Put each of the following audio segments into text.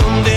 de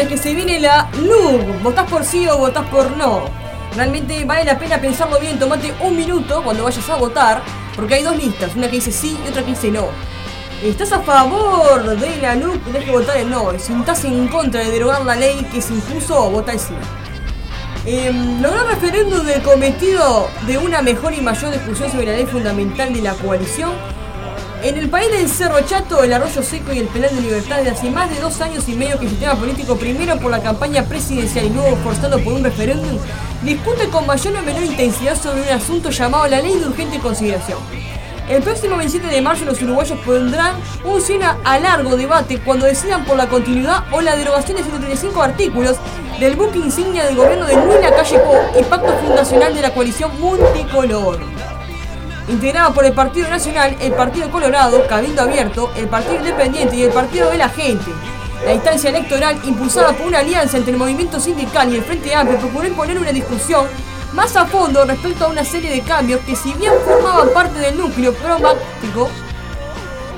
es que se viene la LUB. ¿Votás por sí o votás por no? Realmente vale la pena pensarlo bien, tomate un minuto cuando vayas a votar, porque hay dos listas, una que dice sí y otra que dice no. ¿Estás a favor de la LUB? Tenés que votar el no. Si estás en contra de derogar la ley que se impuso, vota el sí. Eh, logró referéndum del cometido de una mejor y mayor discusión sobre la ley fundamental de la coalición en el país del Cerro Chato, el Arroyo Seco y el Penal de Libertad, de hace más de dos años y medio que el sistema político, primero por la campaña presidencial y luego forzado por un referéndum, discute con mayor o menor intensidad sobre un asunto llamado la Ley de Urgente Consideración. El próximo 27 de marzo los uruguayos pondrán un cien a largo debate cuando decidan por la continuidad o la derogación de 135 artículos del buque insignia del gobierno de Luis Lacalle Pou y pacto fundacional de la coalición multicolor integrada por el Partido Nacional, el Partido Colorado, Cabildo Abierto, el Partido Independiente y el Partido de la Gente. La instancia electoral, impulsada por una alianza entre el movimiento sindical y el Frente Amplio, procuró imponer una discusión más a fondo respecto a una serie de cambios que si bien formaban parte del núcleo programático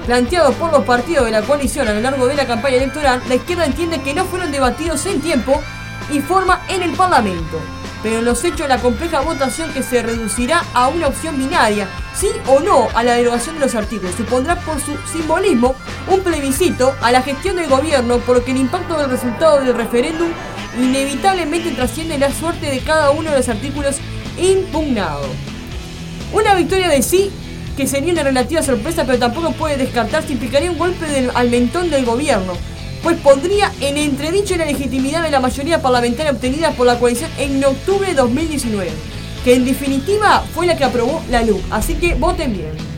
planteados por los partidos de la coalición a lo largo de la campaña electoral, la izquierda entiende que no fueron debatidos en tiempo y forma en el Parlamento. Pero en los hechos la compleja votación que se reducirá a una opción binaria, sí o no a la derogación de los artículos, supondrá por su simbolismo un plebiscito a la gestión del gobierno, por lo que el impacto del resultado del referéndum inevitablemente trasciende la suerte de cada uno de los artículos impugnados. Una victoria de sí que sería una relativa sorpresa, pero tampoco puede descartarse, implicaría un golpe al mentón del gobierno, pues pondría en entredicho la legitimidad de la mayoría parlamentaria obtenida por la coalición en octubre de 2019, que en definitiva fue la que aprobó la LUC. Así que voten bien.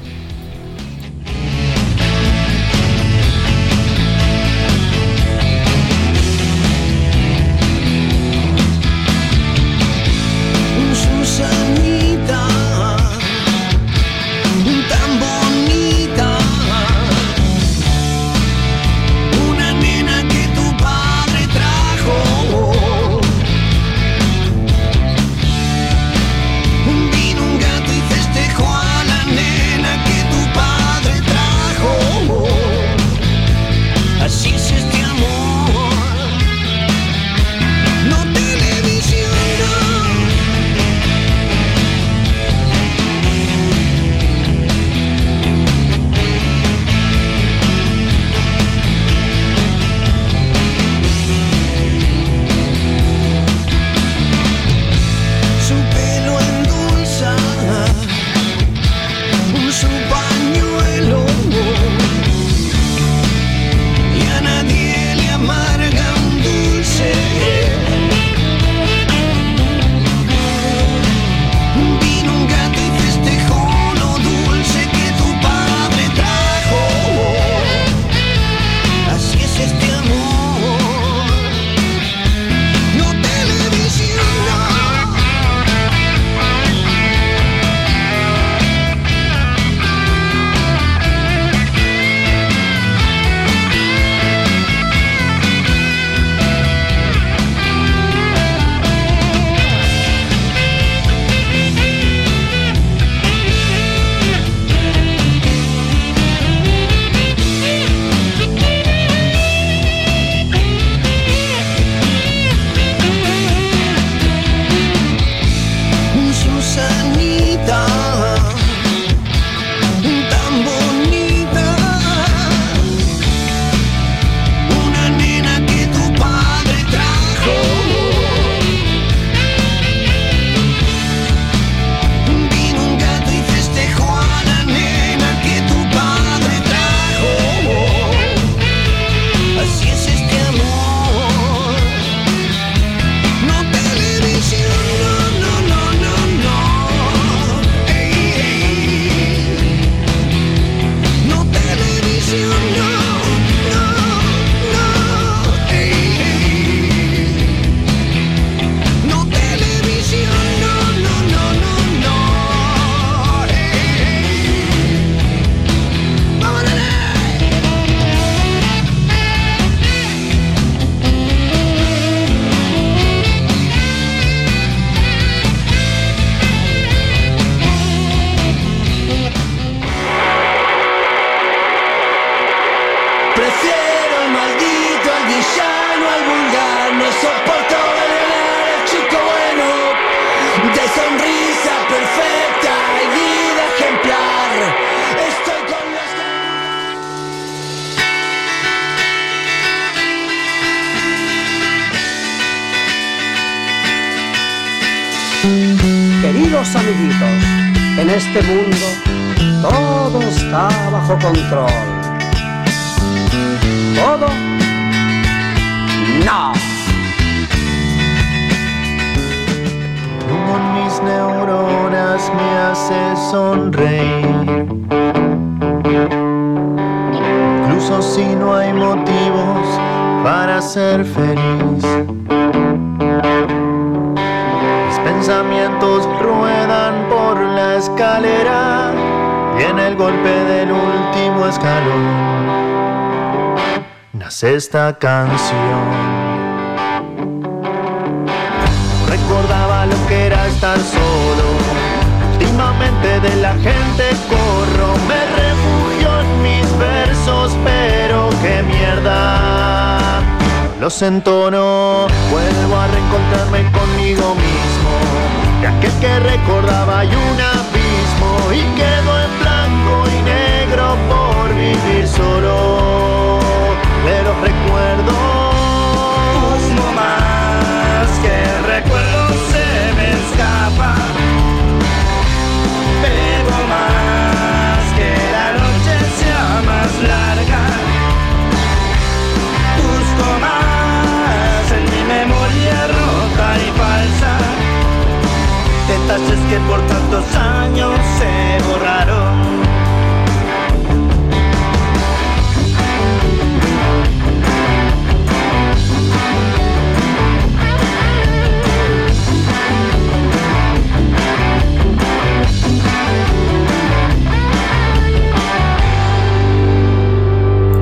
Bajo esta canción. recordaba lo que era estar solo. Últimamente de la gente corro, me refugio en mis versos, pero qué mierda. Los entono, vuelvo a reencontrarme conmigo mismo. De aquel que recordaba hay un por tantos años se borraron.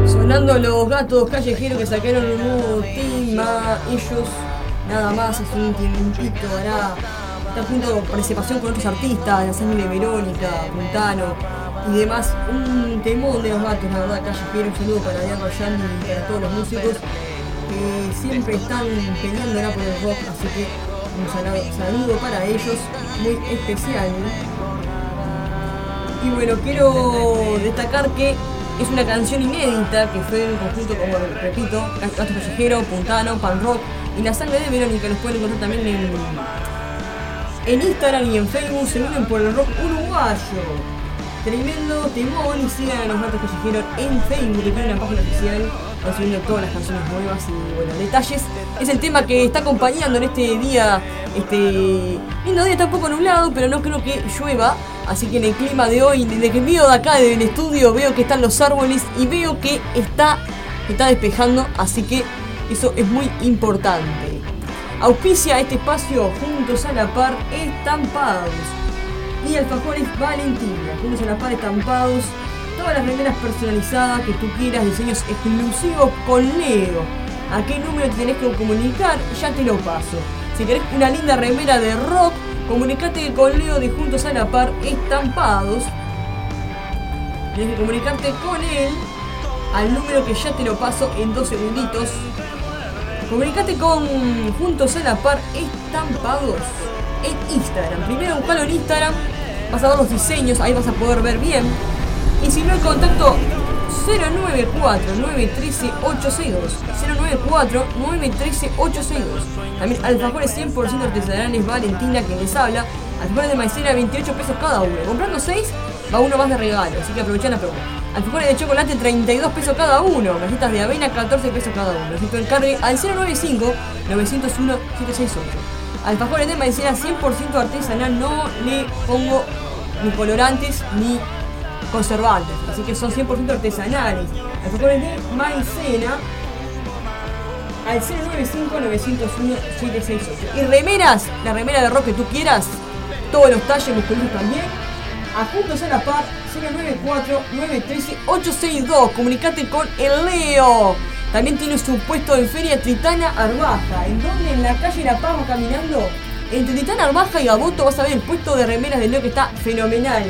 Sonando los gatos callejeros que sacaron un nuevo tema. Ellos, nada más, hace un tiempito, hará. Está junto con participación con otros artistas, la sangre de Verónica, Puntano y demás. Un temón de los gatos, la verdad, callejeros. Un saludo para Diana Yanni y para todos los músicos que siempre están peleando por el rock. Así que un saludo para ellos, muy especial. Y bueno, quiero destacar que es una canción inédita que fue en conjunto, como repito, Gato Callejero, Puntano, Pan Rock y La Sangre de Verónica. Los pueden encontrar también en, en Instagram y en Facebook. Se unen por el rock uruguayo. Tremendo temón y sigan a los Gatos Callejeros en Facebook, que tiene una página oficial. Van subiendo todas las canciones nuevas y bueno, detalles. Es el tema que está acompañando en este día, este lindo día, está un poco nublado, pero no creo que llueva. Así que en el clima de hoy, desde que veo de acá del estudio, veo que están los árboles y veo que está, está despejando, así que eso es muy importante. Auspicia este espacio juntos a la par estampados y alfajores Valentina, juntos a la par estampados, todas las remeras personalizadas que tú quieras, diseños exclusivos con Leo. ¿A qué número te tenés que comunicar? Ya te lo paso. Si querés una linda remera de rock, comunicate con Leo de Juntos a la Par Estampados. Tienes que comunicarte con él al número que ya te lo paso en dos segunditos. Comunicate con Juntos a la Par Estampados en Instagram. Primero buscalo en Instagram, vas a ver los diseños, ahí vas a poder ver bien. Y si no, el contacto 094-913-862. 094-913-862. También alfajores 100% artesanales Valentina que les habla. Alfajores de maicena 28 pesos cada uno. Comprando 6 va uno más de regalo, así que aprovechan la promo. Alfajores de chocolate 32 pesos cada uno. Galletas de avena 14 pesos cada uno. Así que encargue al 095 901 768. Alfajores de maicena 100% artesanal. No le pongo ni colorantes ni conservantes, así que son 100% artesanales. Alfajores de maicena al 095-901-768. Y remeras, la remera de rock que tú quieras, todos los talles musculosos también. A Juntos a la Par 094-913-862. Comunicate con el Leo. También tiene su puesto en Feria Tritana Arbaja. ¿En donde? En la calle La Paz caminando. Entre Tritana Arbaja y Gaboto vas a ver el puesto de remeras de Leo que está fenomenal.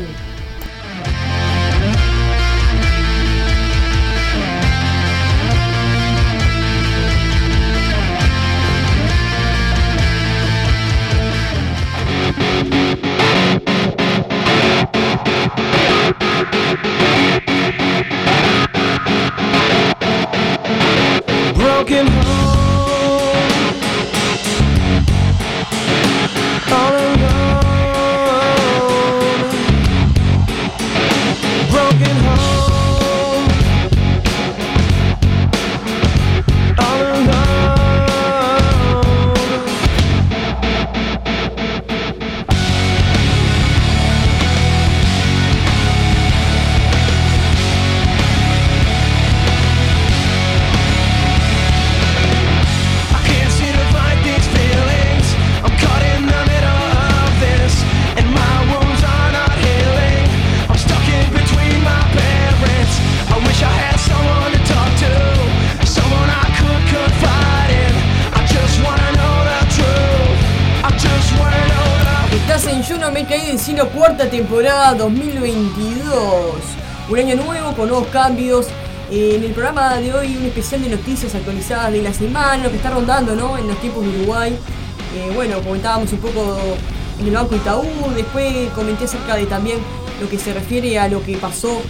Temporada 2022. Un año nuevo con nuevos cambios. Eh, en el programa de hoy un especial de noticias actualizadas de la semana, lo que está rondando ¿no? en los tiempos de Uruguay. Eh, bueno, comentábamos un poco en el Banco Itaú, después comenté acerca de también lo que se refiere a lo que pasó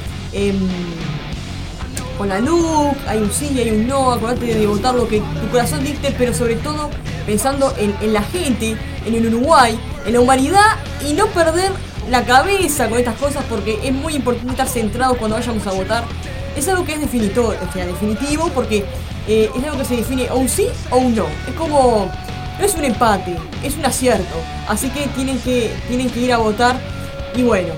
con la luz, hay un sí y hay un no, acordate de votar lo que tu corazón dicte, pero sobre todo pensando en, en la gente, en el Uruguay, en la humanidad y no perder la cabeza con estas cosas porque es muy importante estar centrados cuando vayamos a votar. Es algo que es definitorio, o sea, definitivo porque eh, es algo que se define o un sí o un no. Es como, no es un empate, es un acierto. Así que tienen que, tienen que ir a votar y bueno.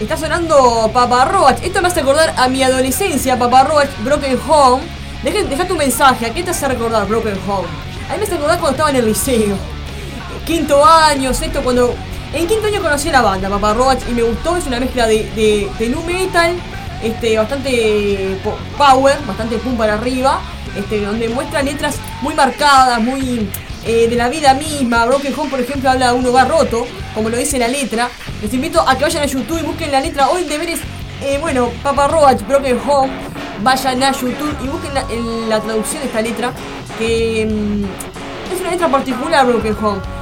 Está sonando Papa Roach. Esto me hace recordar a mi adolescencia, Papa Roach, Broken Home. Deja, tu mensaje, ¿a qué te hace recordar Broken Home? A mí me hace recordar cuando estaba en el liceo quinto año, sexto, cuando... En quinto año conocí a la banda, Papa Roach, y me gustó, es una mezcla de, de, nu metal, este, bastante power, bastante pum para arriba, este, donde muestra letras muy marcadas, muy eh, de la vida misma. Broken Home, por ejemplo, habla de un hogar roto, como lo dice la letra. Les invito a que vayan a YouTube y busquen la letra. Hoy deberes, eh, bueno, Papa Roach, Broken Home, vayan a YouTube y busquen la, la traducción de esta letra, que mm, es una letra particular, Broken Home.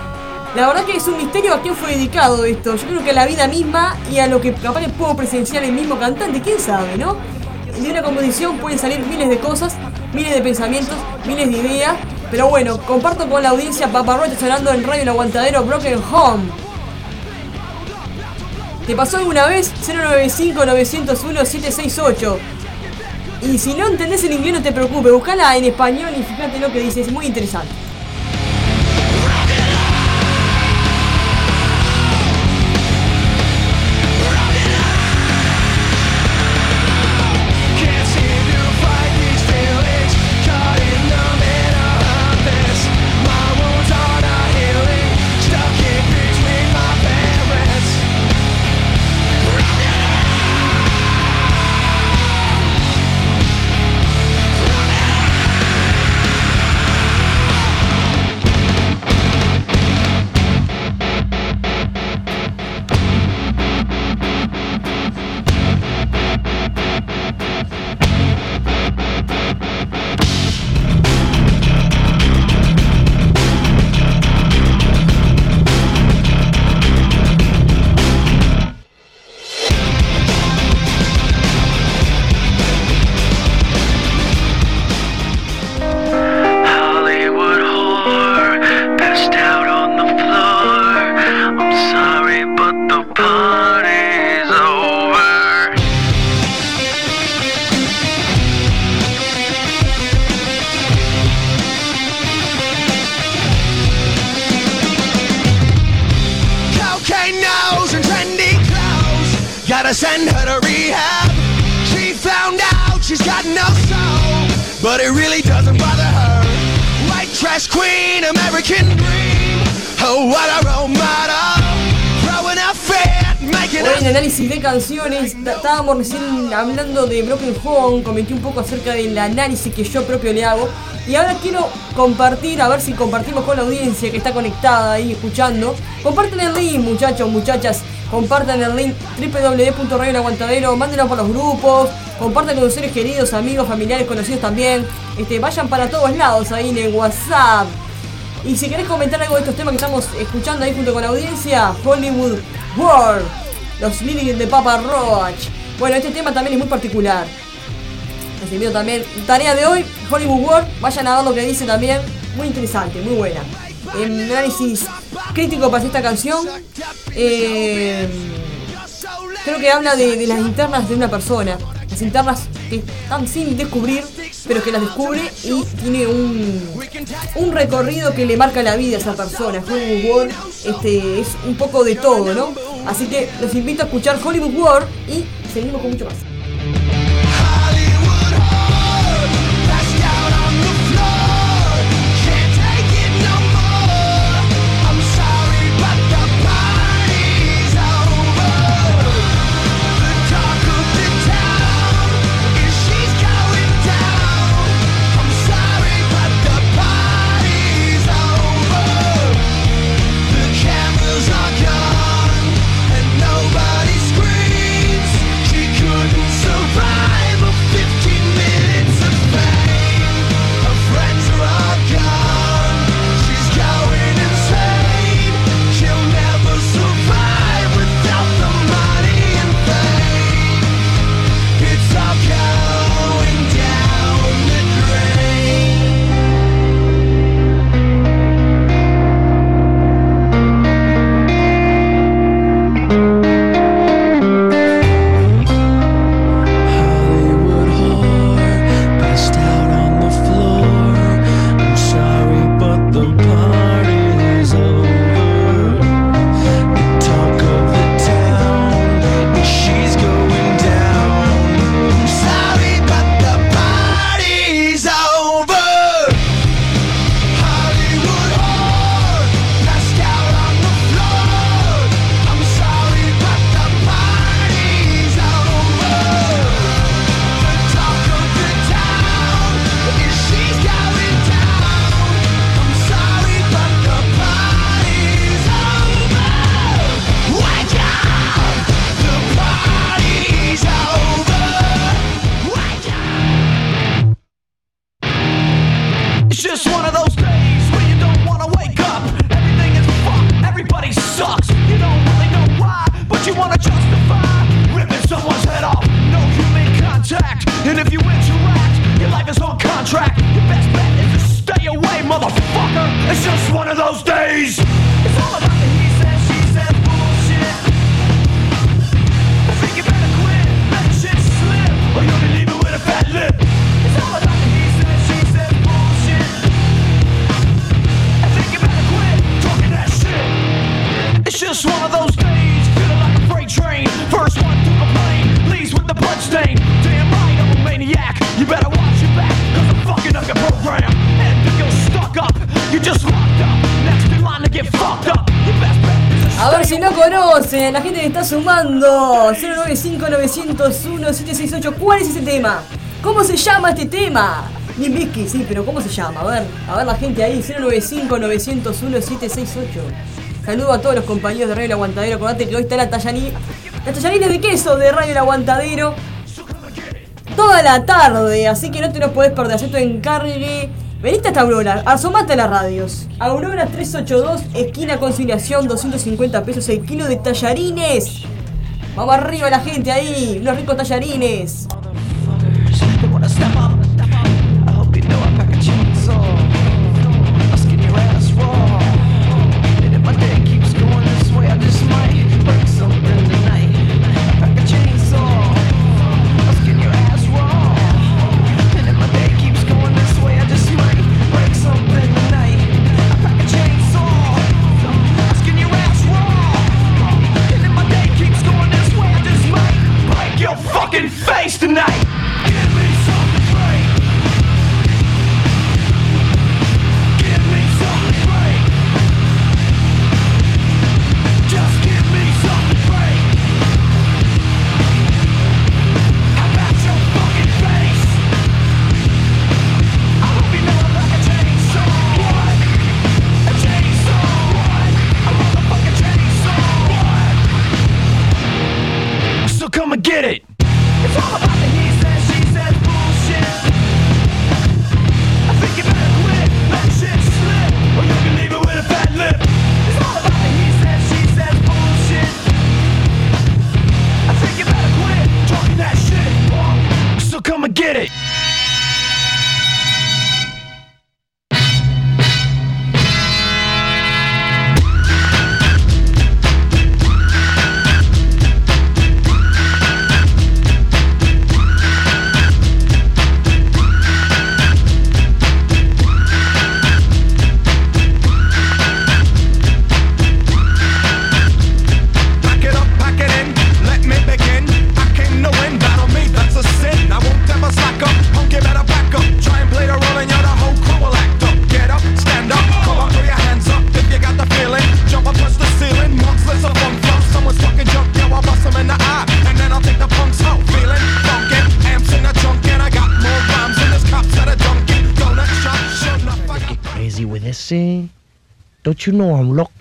La verdad que es un misterio a quién fue dedicado esto. Yo creo que a la vida misma y a lo que capaz que puedo presenciar el mismo cantante, quién sabe, ¿no? De una composición pueden salir miles de cosas, miles de pensamientos, miles de ideas. Pero bueno, comparto con la audiencia Papa Roach sonando en Radio El Aguantadero Broken Home. ¿Te pasó alguna vez? 095-901-768. Y si no entendés el inglés no te preocupes, buscala en español y fíjate lo que dice, es muy interesante. Gotta send her to rehab. She found out she's got no soul, but it really doesn't bother her. White trash queen, American dream. Oh, what a role model. Canciones. Estábamos recién hablando de Broken Home, comenté un poco acerca del análisis que yo propio le hago. Y ahora quiero compartir, a ver si compartimos con la audiencia que está conectada ahí escuchando. Comparten el link, muchachos, muchachas. Compartan el link www.radioaguantadero, mándenlo por los grupos, compartan con sus seres queridos, amigos, familiares, conocidos también. Este, vayan para todos lados ahí en el WhatsApp. Y si querés comentar algo de estos temas que estamos escuchando ahí junto con la audiencia, Hollywood World los Lilies de Papa Roach. Bueno, este tema también es muy particular. También. Tarea de hoy, Hollywood World. Vayan a ver lo que dice también. Muy interesante, muy buena. En análisis crítico para esta canción. Eh, creo que habla de, las internas de una persona. Que están sin descubrir, pero que las descubre y tiene un, un recorrido que le marca la vida a esa persona. Hollywood World este, es un poco de todo, ¿no? Así que los invito a escuchar Hollywood World y seguimos con mucho más. sumando. 095-901-768. ¿Cuál es ese tema? ¿Cómo se llama este tema? Limbisky, sí, pero ¿cómo se llama? A ver, a ver la gente ahí. 095-901-768. Saludo a todos los compañeros de Radio El Aguantadero. Acordate que hoy está la tallanina. Las tallaninas de queso de Radio El Aguantadero. Toda la tarde, así que no te lo podés perder. Yo te encargue Venite hasta Aurora, asomate a las radios. Aurora 382, esquina conciliación, 250 pesos el kilo de tallarines. Vamos arriba la gente ahí, los ricos tallarines. you know I'm locked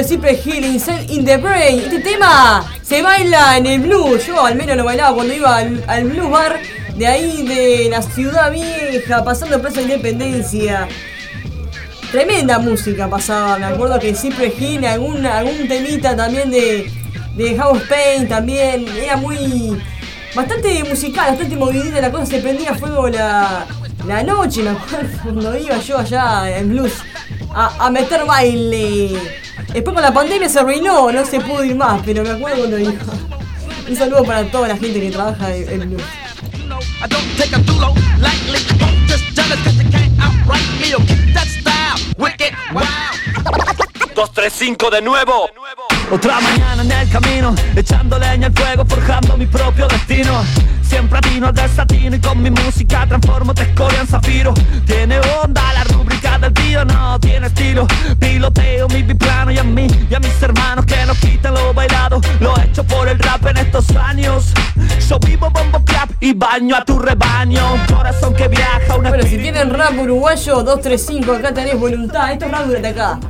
de Cypress Hill, in the Brain. Este tema se baila en el blues. Yo al menos lo bailaba cuando iba al, blues bar de ahí de la ciudad vieja, pasando por Plaza Independencia. Tremenda música pasaba, me acuerdo que Cypress Hill, algún, algún temita también de, de House Pain también, era muy... Bastante musical, bastante movidita la cosa, se prendía a fuego la, la noche, me acuerdo, cuando iba yo allá en blues a, a meter baile. Después con la pandemia se arruinó, no se pudo ir más, pero me acuerdo cuando dijo. Un saludo para toda la gente que trabaja en blues. Dos, tres, cinco de nuevo. Otra mañana en el camino, echando leña al fuego, forjando mi propio destino siempre atino al desatino y con mi música transformo te escoria en zafiro. Tiene onda la rúbrica del tío, no tiene estilo. Piloteo mi biplano y a mí y a mis hermanos que nos quitan lo bailado. Lo he hecho por el rap en estos años. Yo vivo bombo clap y baño a tu rebaño. Un corazón que viaja, una Bueno, si tienen rap uruguayo 235, acá tenés voluntad. Esto es rap de acá.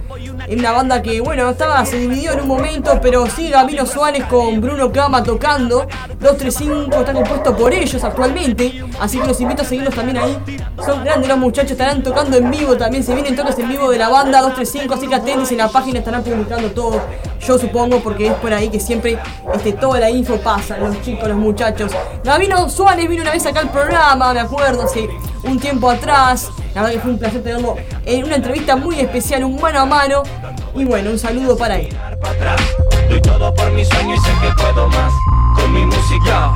Es una banda que, bueno, estaba, se dividió en un momento, pero sigue Gabino Suárez con Bruno Cama tocando. 235 está compuesto por ellos actualmente, así que los invito a seguirlos también ahí. Son grandes los muchachos, estarán tocando en vivo también. Se vienen toques en vivo de la banda 235, así que atentos en la página estarán publicando todo. Yo supongo, porque es por ahí que siempre este, toda la info pasa, los chicos, los muchachos. Gabino Suárez vino una vez acá al programa, me acuerdo, hace un tiempo atrás. La verdad que fue un placer tenerlo en una entrevista muy especial, un mano a mano. Y bueno, un saludo para él. para atrás. Doy todo por mi sueño y sé que puedo más con mi música.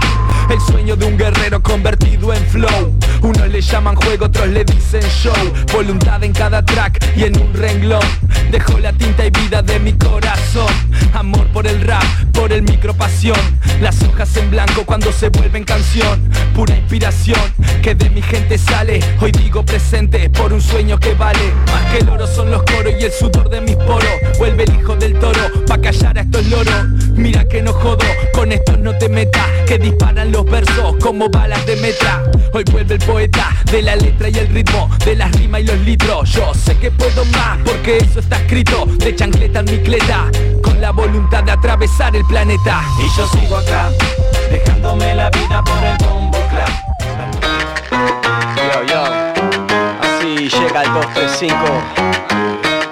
El sueño de un guerrero convertido en flow. Unos le llaman juego, otros le dicen show. Voluntad en cada track y en un renglón. Dejo la tinta y vida de mi corazón. Amor por el rap, por el micro pasión. Las hojas en blanco cuando se vuelven canción. Pura inspiración que de mi gente sale. Hoy digo presente por un sueño que vale. Más que el oro son los coros y el sudor de mis poros. Vuelve el hijo del toro pa' callar a estos loros. Mira que no jodo, con estos no te metas. Que disparan los versos como balas de metra. Hoy vuelve el poeta de la letra y el ritmo, de las rimas y los litros. Yo sé que puedo más porque eso está escrito. De chancleta en mi cleta, con la voluntad de atravesar el planeta. Y yo sigo acá, dejándome la vida por el bombo clap. Yo, yo. Así llega el 235.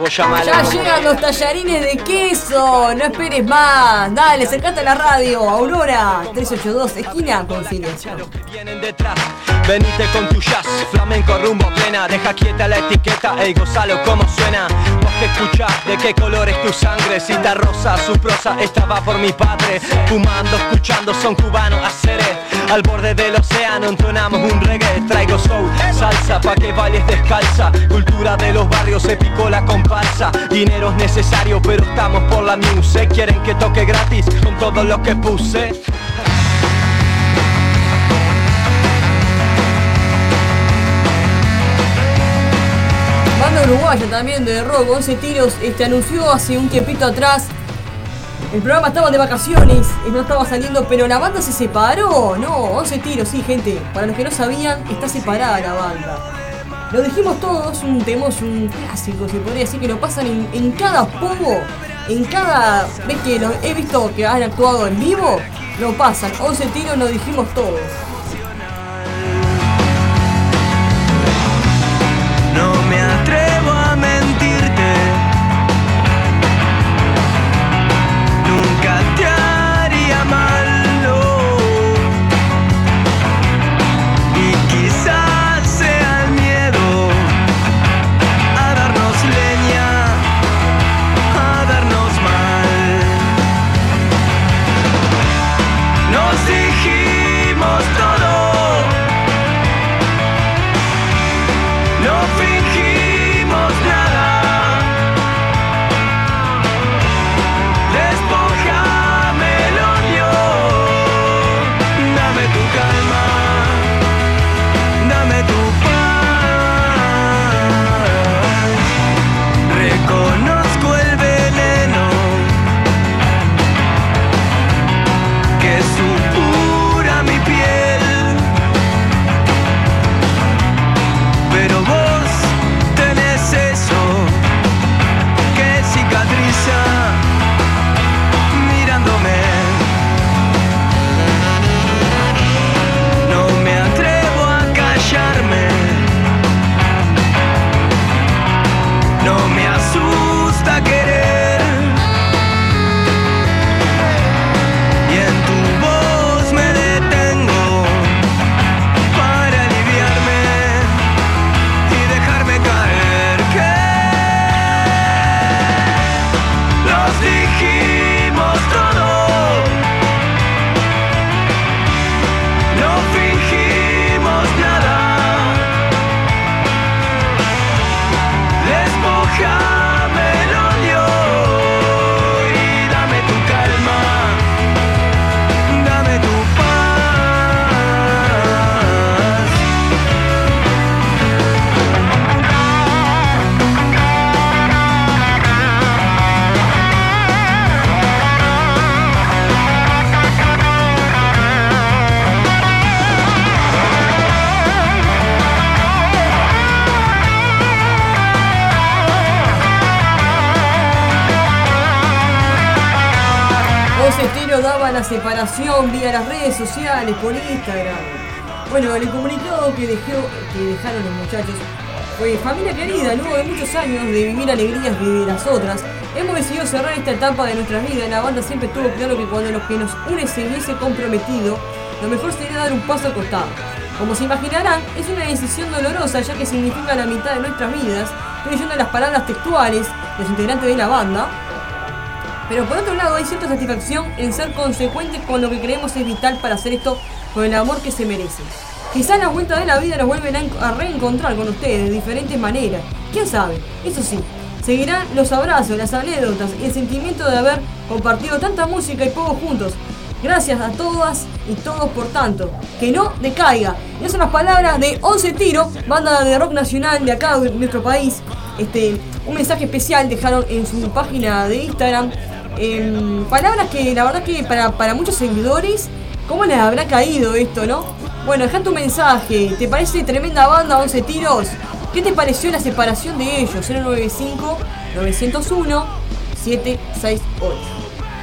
Llamalo. Ya llegan los tallarines de queso, no esperes más. Dale, acercate a la radio. Aurora 382, esquina detrás, venite con tu jazz, flamenco rumbo plena, deja quieta la etiqueta, ey gozalo como suena. Vos que escuchás, de qué color es tu sangre, cita rosa, su prosa, esta va por mi padre. Fumando, escuchando, son cubanos, haceré. Al borde del océano entonamos un reggae, traigo soul, salsa pa' que bailes descalza. Cultura de los barrios, se picó la comparsa. Dinero es necesario, pero estamos por la music. Quieren que toque gratis con todo lo que puse. Banda uruguaya también de rock, 11 tiros, este, anunció hace un tiempito atrás. El programa estaba de vacaciones, y no estaba saliendo, pero la banda se separó. No, 11 tiros, sí, gente. Para los que no sabían, está separada la banda. Lo dijimos todos, un temos, un clásico, se podría decir que lo pasan en, en cada pogo, en cada vez que lo he visto que han actuado en vivo, lo pasan. 11 tiros lo dijimos todos. Separación vía las redes sociales, por Instagram. Bueno, el comunicado que, dejó, que dejaron los muchachos fue familia querida, luego de muchos años de vivir alegrías de las otras, hemos decidido cerrar esta etapa de nuestras vidas. La banda siempre tuvo claro que cuando lo que nos une se hubiese comprometido, lo mejor sería dar un paso al costado. Como se imaginarán, es una decisión dolorosa ya que significa la mitad de nuestras vidas, estoy leyendo las palabras textuales de los integrantes de la banda, pero por otro lado hay cierta satisfacción en ser consecuentes con lo que creemos es vital para hacer esto con el amor que se merece. Quizás la vuelta de la vida nos vuelven a, en- a reencontrar con ustedes de diferentes maneras. ¿Quién sabe? Eso sí, seguirán los abrazos, las anécdotas y el sentimiento de haber compartido tanta música y juegos juntos. Gracias a todas y todos por tanto. Que no decaiga. Y esas son las palabras de 11 Tiro, banda de rock nacional de acá de nuestro país. Este, un mensaje especial dejaron en su página de Instagram. Em, palabras que la verdad que para, para muchos seguidores, ¿cómo les habrá caído esto, no? Bueno, deja tu mensaje. ¿Te parece tremenda banda 11 tiros? ¿Qué te pareció la separación de ellos? 095 901 768.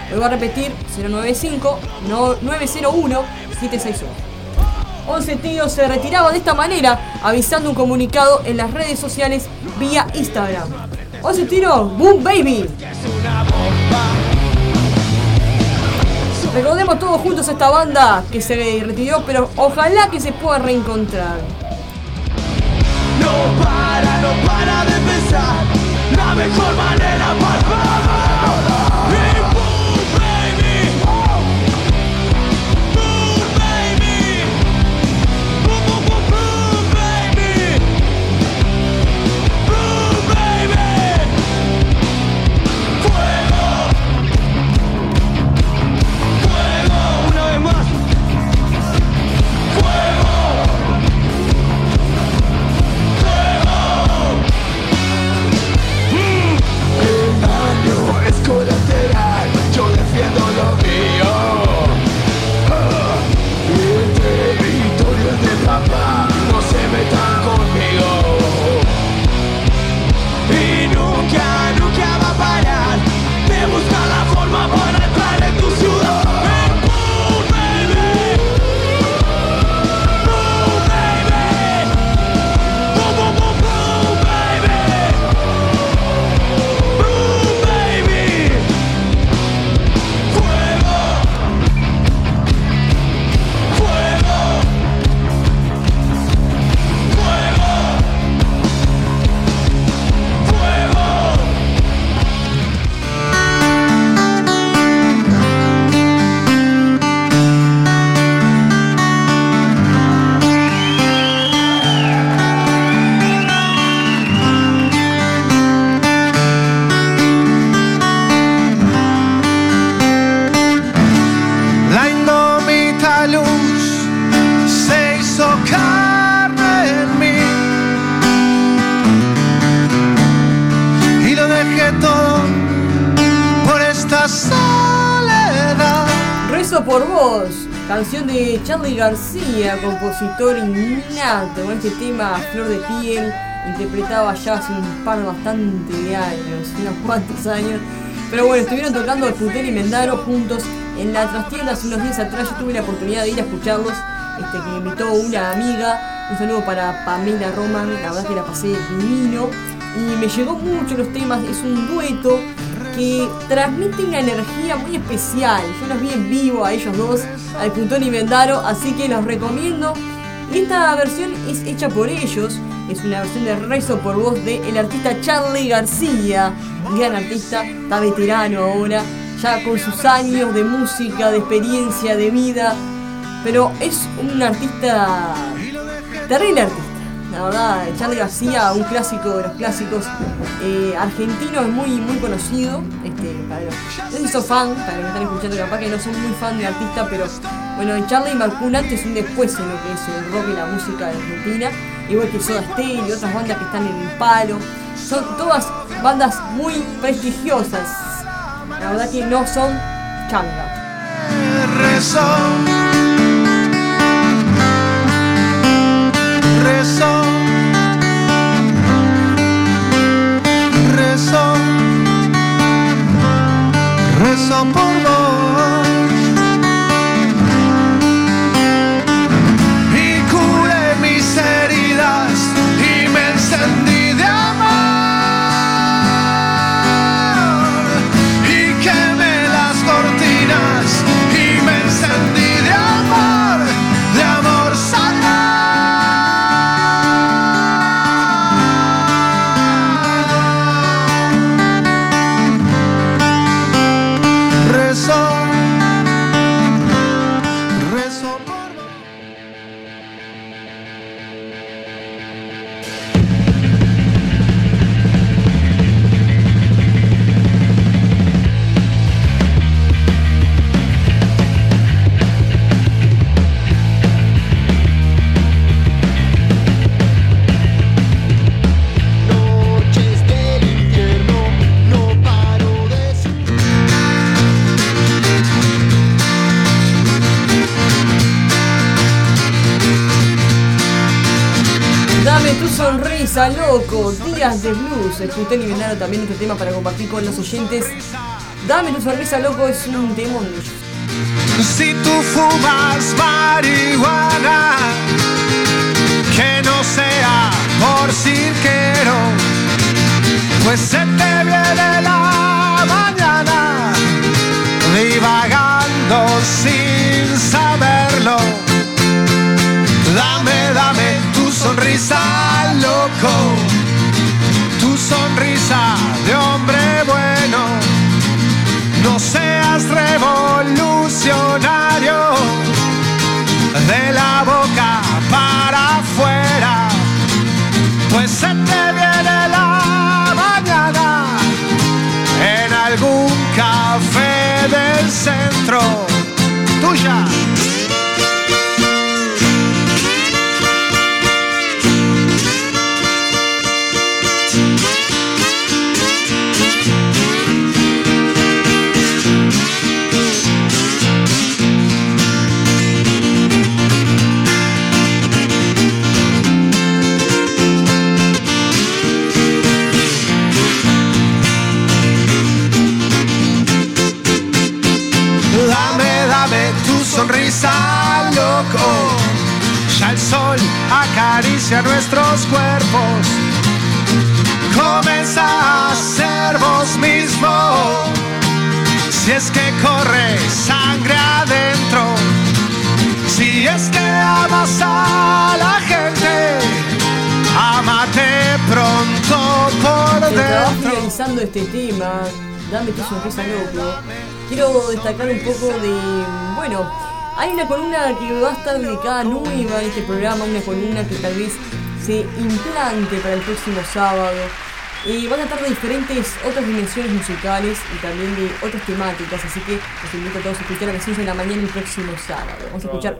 Vuelvo a repetir, 095 no- 901 761. 11 tiros se retiraba de esta manera, avisando un comunicado en las redes sociales vía Instagram. 11 tiros, boom baby. Recordemos todos juntos a esta banda que se retiró, pero ojalá que se pueda reencontrar. Charlie García, compositor innato con este tema Flor de Piel, interpretaba ya hace un par bastante de años, unos cuantos años. Pero bueno, estuvieron tocando el Putel y Mendaro juntos en la trastienda hace unos días atrás. Yo tuve la oportunidad de ir a escucharlos, este, que me invitó una amiga. Un saludo para Pamela Roman, la verdad que la pasé divino. Y me llegó mucho los temas, es un dueto que transmite una energía muy especial. Yo los vi en vivo a ellos dos, al Puntón y Mendaro, así que los recomiendo. Esta versión es hecha por ellos, es una versión de Rezo por voz del el artista Charlie García, gran artista, está veterano ahora, ya con sus años de música, de experiencia, de vida, pero es un artista, terrible artista. La verdad, Charlie García, un clásico de los clásicos eh, argentino, es muy, muy conocido. Sos fan, para los que están escuchando, capaz que no son muy fan de artista, pero bueno, Charlie marcó un antes y un después en lo que es el rock y la música de Argentina. Igual que Soda Stereo y otras bandas que están en el palo. Son todas bandas muy prestigiosas. La verdad que no son changa. Días de blues. Escuché y vendaron también este tema para compartir con los oyentes. Dame tu sonrisa, loco, es un temón. Si tú fumas marihuana, que no sea por cirquero, pues se te viene la mañana divagando sin saberlo. Dame, dame tu sonrisa, loco, sonrisa de hombre bueno. No seas revolucionario de la boca para afuera, pues se te viene la mañana en algún café del centro. Tuya. Sonrisa, loco. Ya el sol acaricia nuestros cuerpos. Comienza a ser vos mismo. Si es que corre sangre adentro. Si es que amas a la gente. Amate pronto por dentro. finalizando este tema. Dame tu sonrisa, loco. Quiero destacar un poco de. Bueno, hay una columna que va a estar dedicada nueva a este programa, una columna que tal vez se implante para el próximo sábado. Y va a tratar de diferentes otras dimensiones musicales y también de otras temáticas, así que los invito a todos a escuchar a las 11 de la mañana el próximo sábado. Vamos a escuchar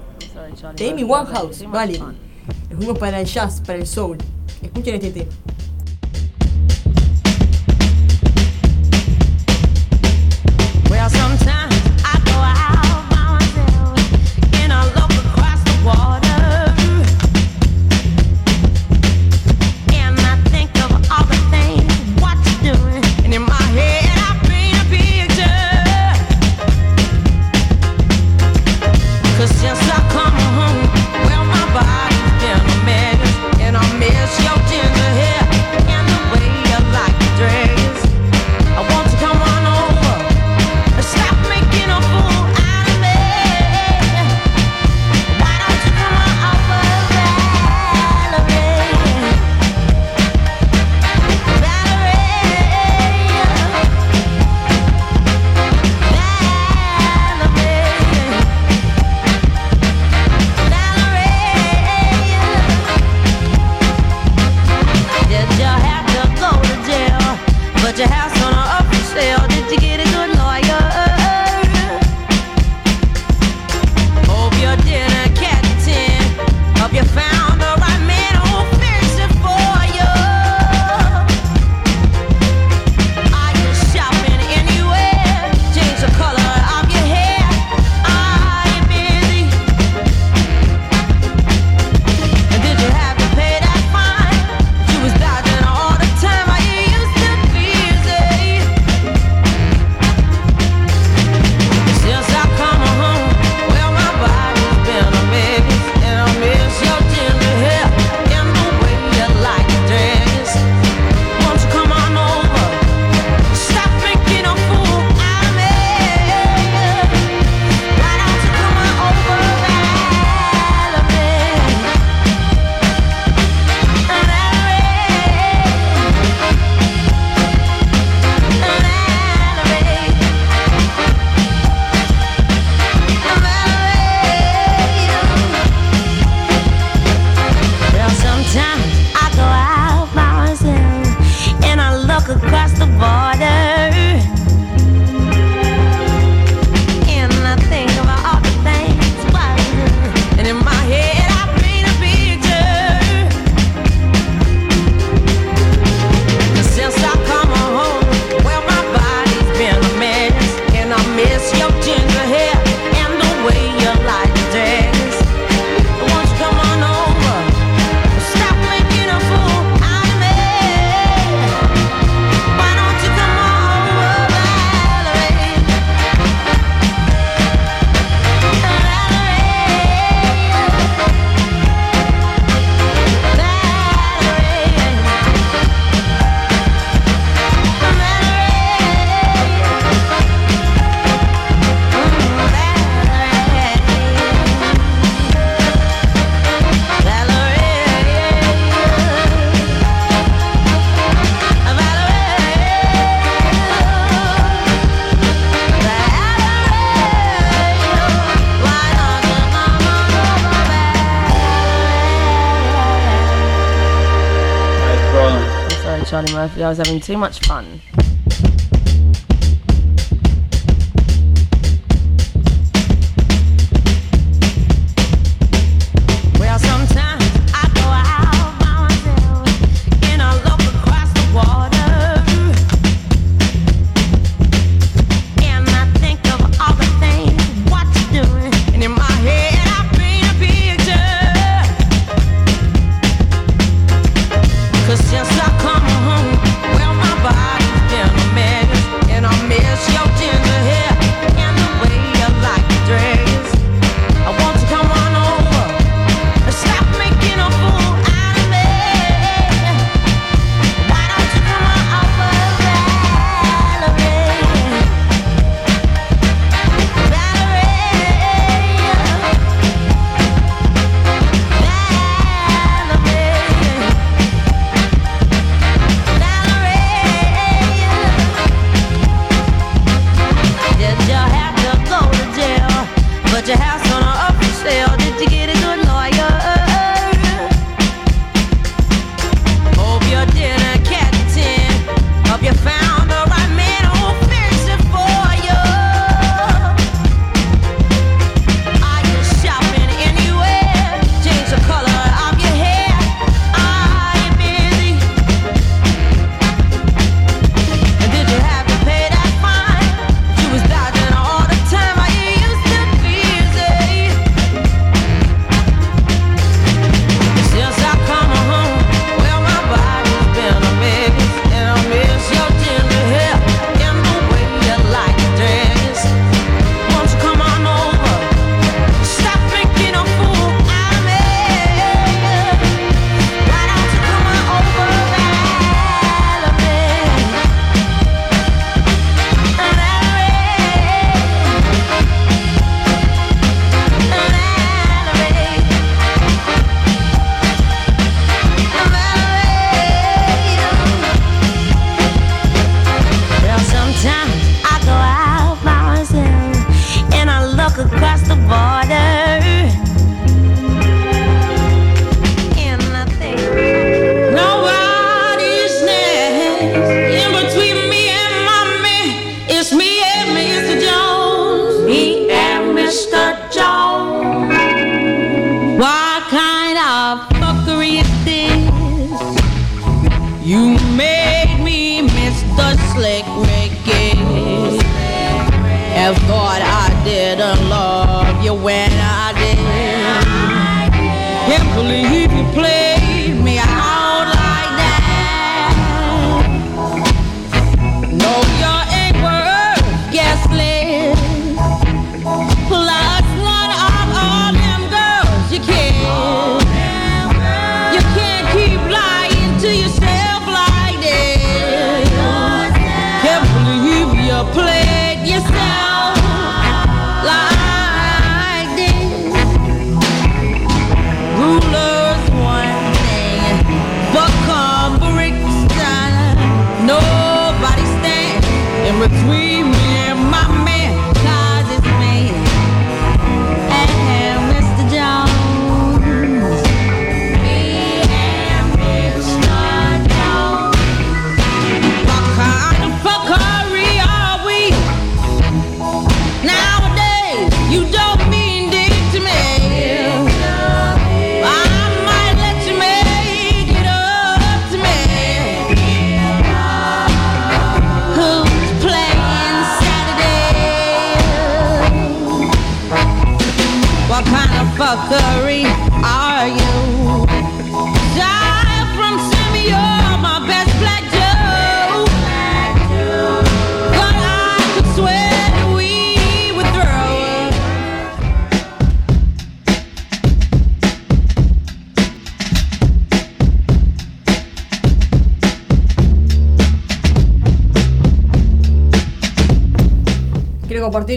Amy Winehouse, vale. Nos fuimos para el jazz, para el soul. Escuchen este tema. I was having too much fun.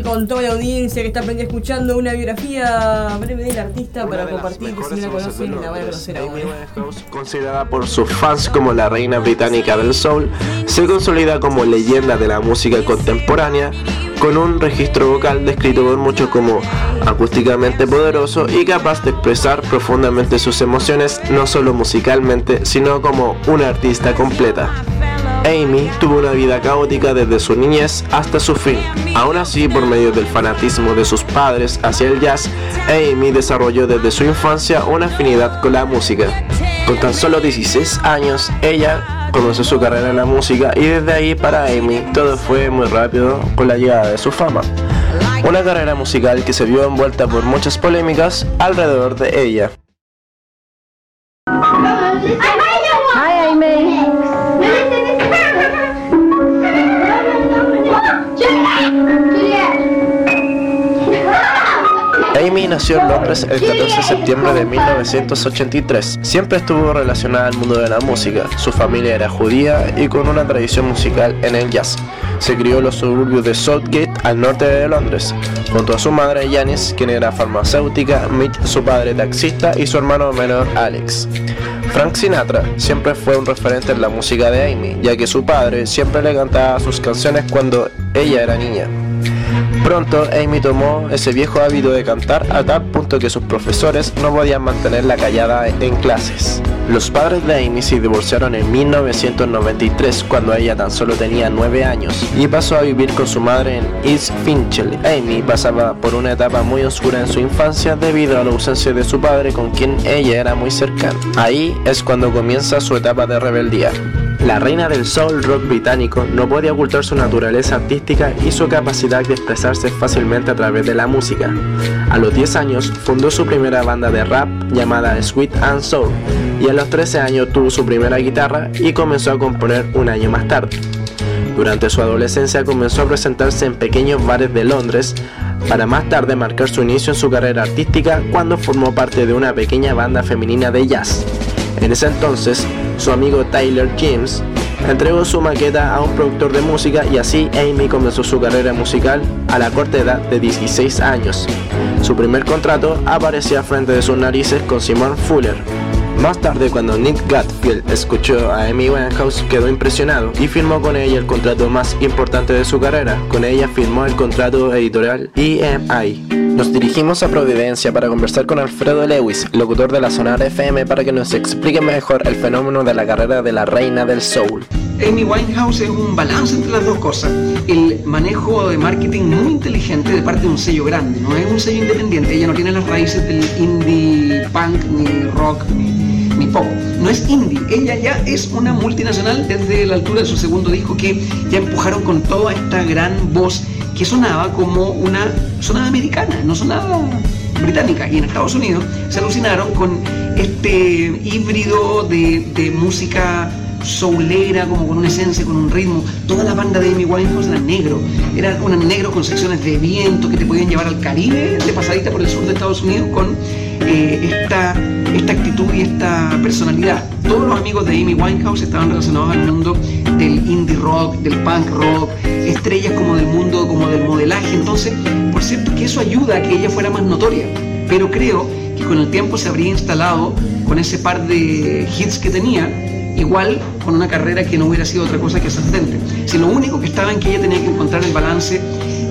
con toda la audiencia que está escuchando una biografía breve del artista para compartir que si no la conocen la van a conocer ahora. Considerada por sus fans como la reina británica del soul, se consolida como leyenda de la música contemporánea con un registro vocal descrito por muchos como acústicamente poderoso y capaz de expresar profundamente sus emociones no solo musicalmente, sino como una artista completa. Amy tuvo una vida caótica desde su niñez hasta su fin. Aún así, por medio del fanatismo de sus padres hacia el jazz, Amy desarrolló desde su infancia una afinidad con la música. Con tan solo 16 años, ella comenzó su carrera en la música y desde ahí para Amy todo fue muy rápido con la llegada de su fama. Una carrera musical que se vio envuelta por muchas polémicas alrededor de ella. El 14 de septiembre de 1983. Siempre estuvo relacionada al mundo de la música. Su familia era judía y con una tradición musical en el jazz. Se crió en los suburbios de Southgate, al norte de Londres, junto a su madre Janice, quien era farmacéutica, Mitch, su padre taxista y su hermano menor Alex. Frank Sinatra siempre fue un referente en la música de Amy, ya que su padre siempre le cantaba sus canciones cuando ella era niña. Pronto Amy tomó ese viejo hábito de cantar a tal punto que sus profesores no podían mantenerla callada en clases. Los padres de Amy se divorciaron en 1993 cuando ella tan solo tenía 9 años y pasó a vivir con su madre en East Finchley. Amy pasaba por una etapa muy oscura en su infancia debido a la ausencia de su padre con quien ella era muy cercana. Ahí es cuando comienza su etapa de rebeldía. La reina del soul rock británico no podía ocultar su naturaleza artística y su capacidad de expresarse fácilmente a través de la música. A los 10 años fundó su primera banda de rap llamada Sweet and Soul y a los 13 años tuvo su primera guitarra y comenzó a componer un año más tarde. Durante su adolescencia comenzó a presentarse en pequeños bares de Londres para más tarde marcar su inicio en su carrera artística cuando formó parte de una pequeña banda femenina de jazz. En ese entonces, su amigo Tyler James entregó su maqueta a un productor de música y así Amy comenzó su carrera musical a la corta edad de 16 años. Su primer contrato aparecía frente de sus narices con Simon Fuller. Más tarde, cuando Nick Gatfield escuchó a Amy Winehouse, quedó impresionado y firmó con ella el contrato más importante de su carrera. Con ella firmó el contrato editorial EMI. Nos dirigimos a Providencia para conversar con Alfredo Lewis, locutor de la Sonar FM, para que nos explique mejor el fenómeno de la carrera de la reina del soul. Amy Winehouse es un balance entre las dos cosas. El manejo de marketing muy inteligente de parte de un sello grande, no es un sello independiente, ella no tiene las raíces del indie punk, ni rock, ni, pop. No es indie, ella ya es una multinacional desde la altura de su segundo disco que ya empujaron con toda esta gran voz que sonaba como una sonada americana, no sonaba británica. Y en Estados Unidos se alucinaron con este híbrido de, música soulera, como con una esencia, con un ritmo. Toda la banda de Amy Winehouse era negro. Era un negro con secciones de viento que te podían llevar al Caribe, de pasadita por el sur de Estados Unidos, con eh, esta, esta actitud y esta personalidad. Todos los amigos de Amy Winehouse estaban relacionados al mundo del indie rock, del punk rock, estrellas como del mundo, como del modelaje. Entonces, por cierto que eso ayuda a que ella fuera más notoria. Pero creo que con el tiempo se habría instalado con ese par de hits que tenía, igual con una carrera que no hubiera sido otra cosa que ascendente. Si lo único que estaba en que ella tenía que encontrar el balance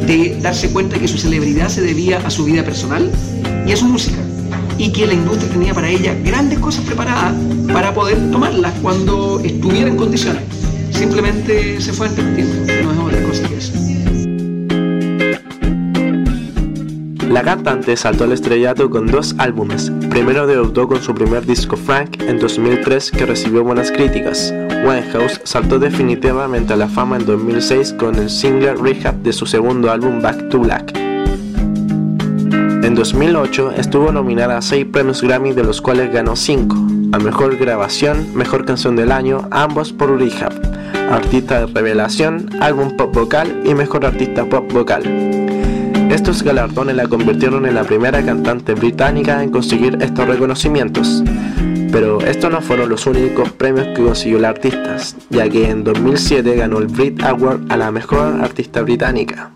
de darse cuenta que su celebridad se debía a su vida personal y a su música. Y que la industria tenía para ella grandes cosas preparadas para poder tomarlas cuando estuviera en condiciones. Simplemente se fue tiempo, no es otra cosa que eso. La cantante saltó al estrellato con dos álbumes. Primero debutó con su primer disco Frank en 2003 que recibió buenas críticas. Winehouse saltó definitivamente a la fama en 2006 con el single Rehab de su segundo álbum Back to Black. En 2008 estuvo nominada a 6 premios Grammy de los cuales ganó 5, a Mejor Grabación, Mejor Canción del Año, ambos por Rehab, Artista de Revelación, Álbum Pop Vocal y Mejor Artista Pop Vocal. Estos galardones la convirtieron en la primera cantante británica en conseguir estos reconocimientos. Pero estos no fueron los únicos premios que consiguió la artista, ya que en 2007 ganó el Brit Award a la mejor artista británica.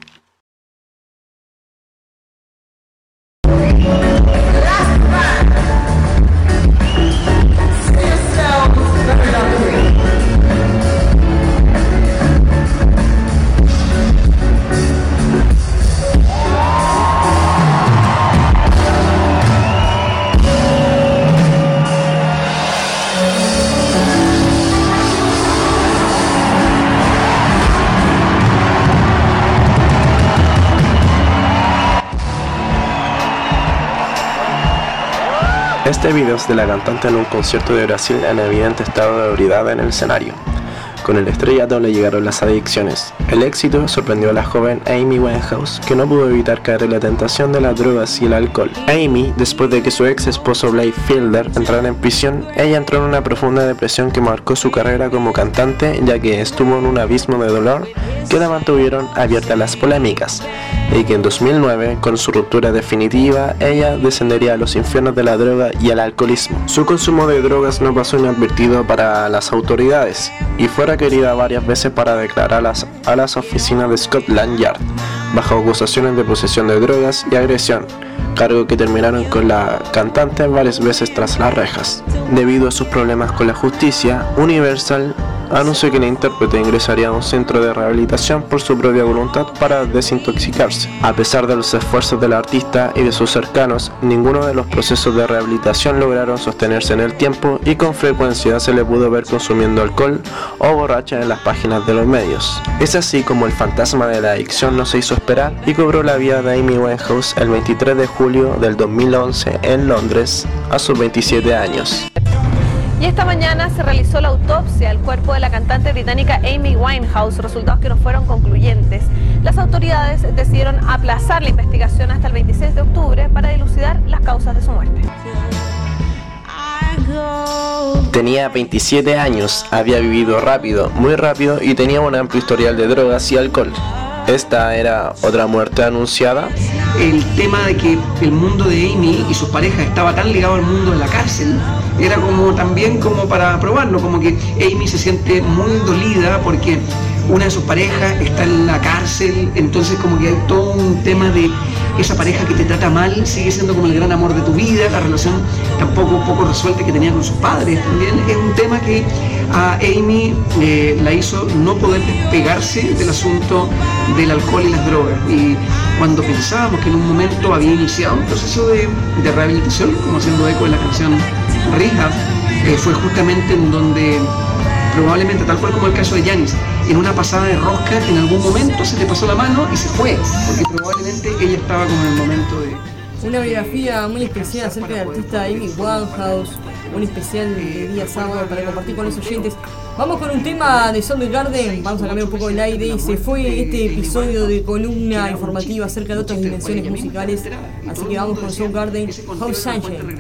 Este video es de la cantante en un concierto de Brasil en evidente estado de ebriedad en el escenario. Con el estrellato le llegaron las adicciones. El éxito sorprendió a la joven Amy Winehouse, que no pudo evitar caer en la tentación de las drogas y el alcohol. Amy, después de que su ex esposo Blake Fielder entrara en prisión, ella entró en una profunda depresión que marcó su carrera como cantante, ya que estuvo en un abismo de dolor que la mantuvieron abierta a las polémicas, y que en 2009, con su ruptura definitiva, ella descendería a los infiernos de la droga y el alcoholismo. Su consumo de drogas no pasó inadvertido para las autoridades, y fue requerida varias veces para declarar a las, a las oficinas de Scotland Yard, bajo acusaciones de posesión de drogas y agresión, cargo que terminaron con la cantante varias veces tras las rejas. Debido a sus problemas con la justicia, Universal anunció que la intérprete ingresaría a un centro de rehabilitación por su propia voluntad para desintoxicarse. A pesar de los esfuerzos del artista y de sus cercanos, ninguno de los procesos de rehabilitación lograron sostenerse en el tiempo y con frecuencia se le pudo ver consumiendo alcohol o borracha en las páginas de los medios. Es así como el fantasma de la adicción no se hizo esperar y cobró la vida de Amy Winehouse el 23 de julio del 2011 en Londres a sus 27 años. Y esta mañana se realizó la autopsia al cuerpo de la cantante británica Amy Winehouse, resultados que no fueron concluyentes. Las autoridades decidieron aplazar la investigación hasta el 26 de octubre para dilucidar las causas de su muerte. Tenía 27 años, había vivido rápido, muy rápido y tenía un amplio historial de drogas y alcohol. Esta era otra muerte anunciada. El tema de que el mundo de Amy y sus parejas estaba tan ligado al mundo de la cárcel, era como también como para probarlo, como que Amy se siente muy dolida porque una de sus parejas está en la cárcel, entonces como que hay todo un tema de esa pareja que te trata mal, sigue siendo como el gran amor de tu vida, la relación tampoco poco resuelta que tenía con sus padres, también es un tema que a Amy eh, la hizo no poder despegarse del asunto del alcohol y las drogas. Y cuando pensábamos que en un momento había iniciado un proceso de, rehabilitación, como haciendo eco de la canción Rehab, eh, fue justamente en donde probablemente, tal cual como el caso de Janis, en una pasada de rosca, en algún momento se le pasó la mano y se fue, porque probablemente ella estaba como en el momento de... Una biografía muy especial acerca del artista Amy Winehouse, un especial de día sábado para compartir con los oyentes. Vamos con un tema de Soundgarden, vamos a cambiar un poco el aire y se fue este episodio de columna informativa acerca de otras dimensiones musicales, así que vamos con Soundgarden, House Sunshine.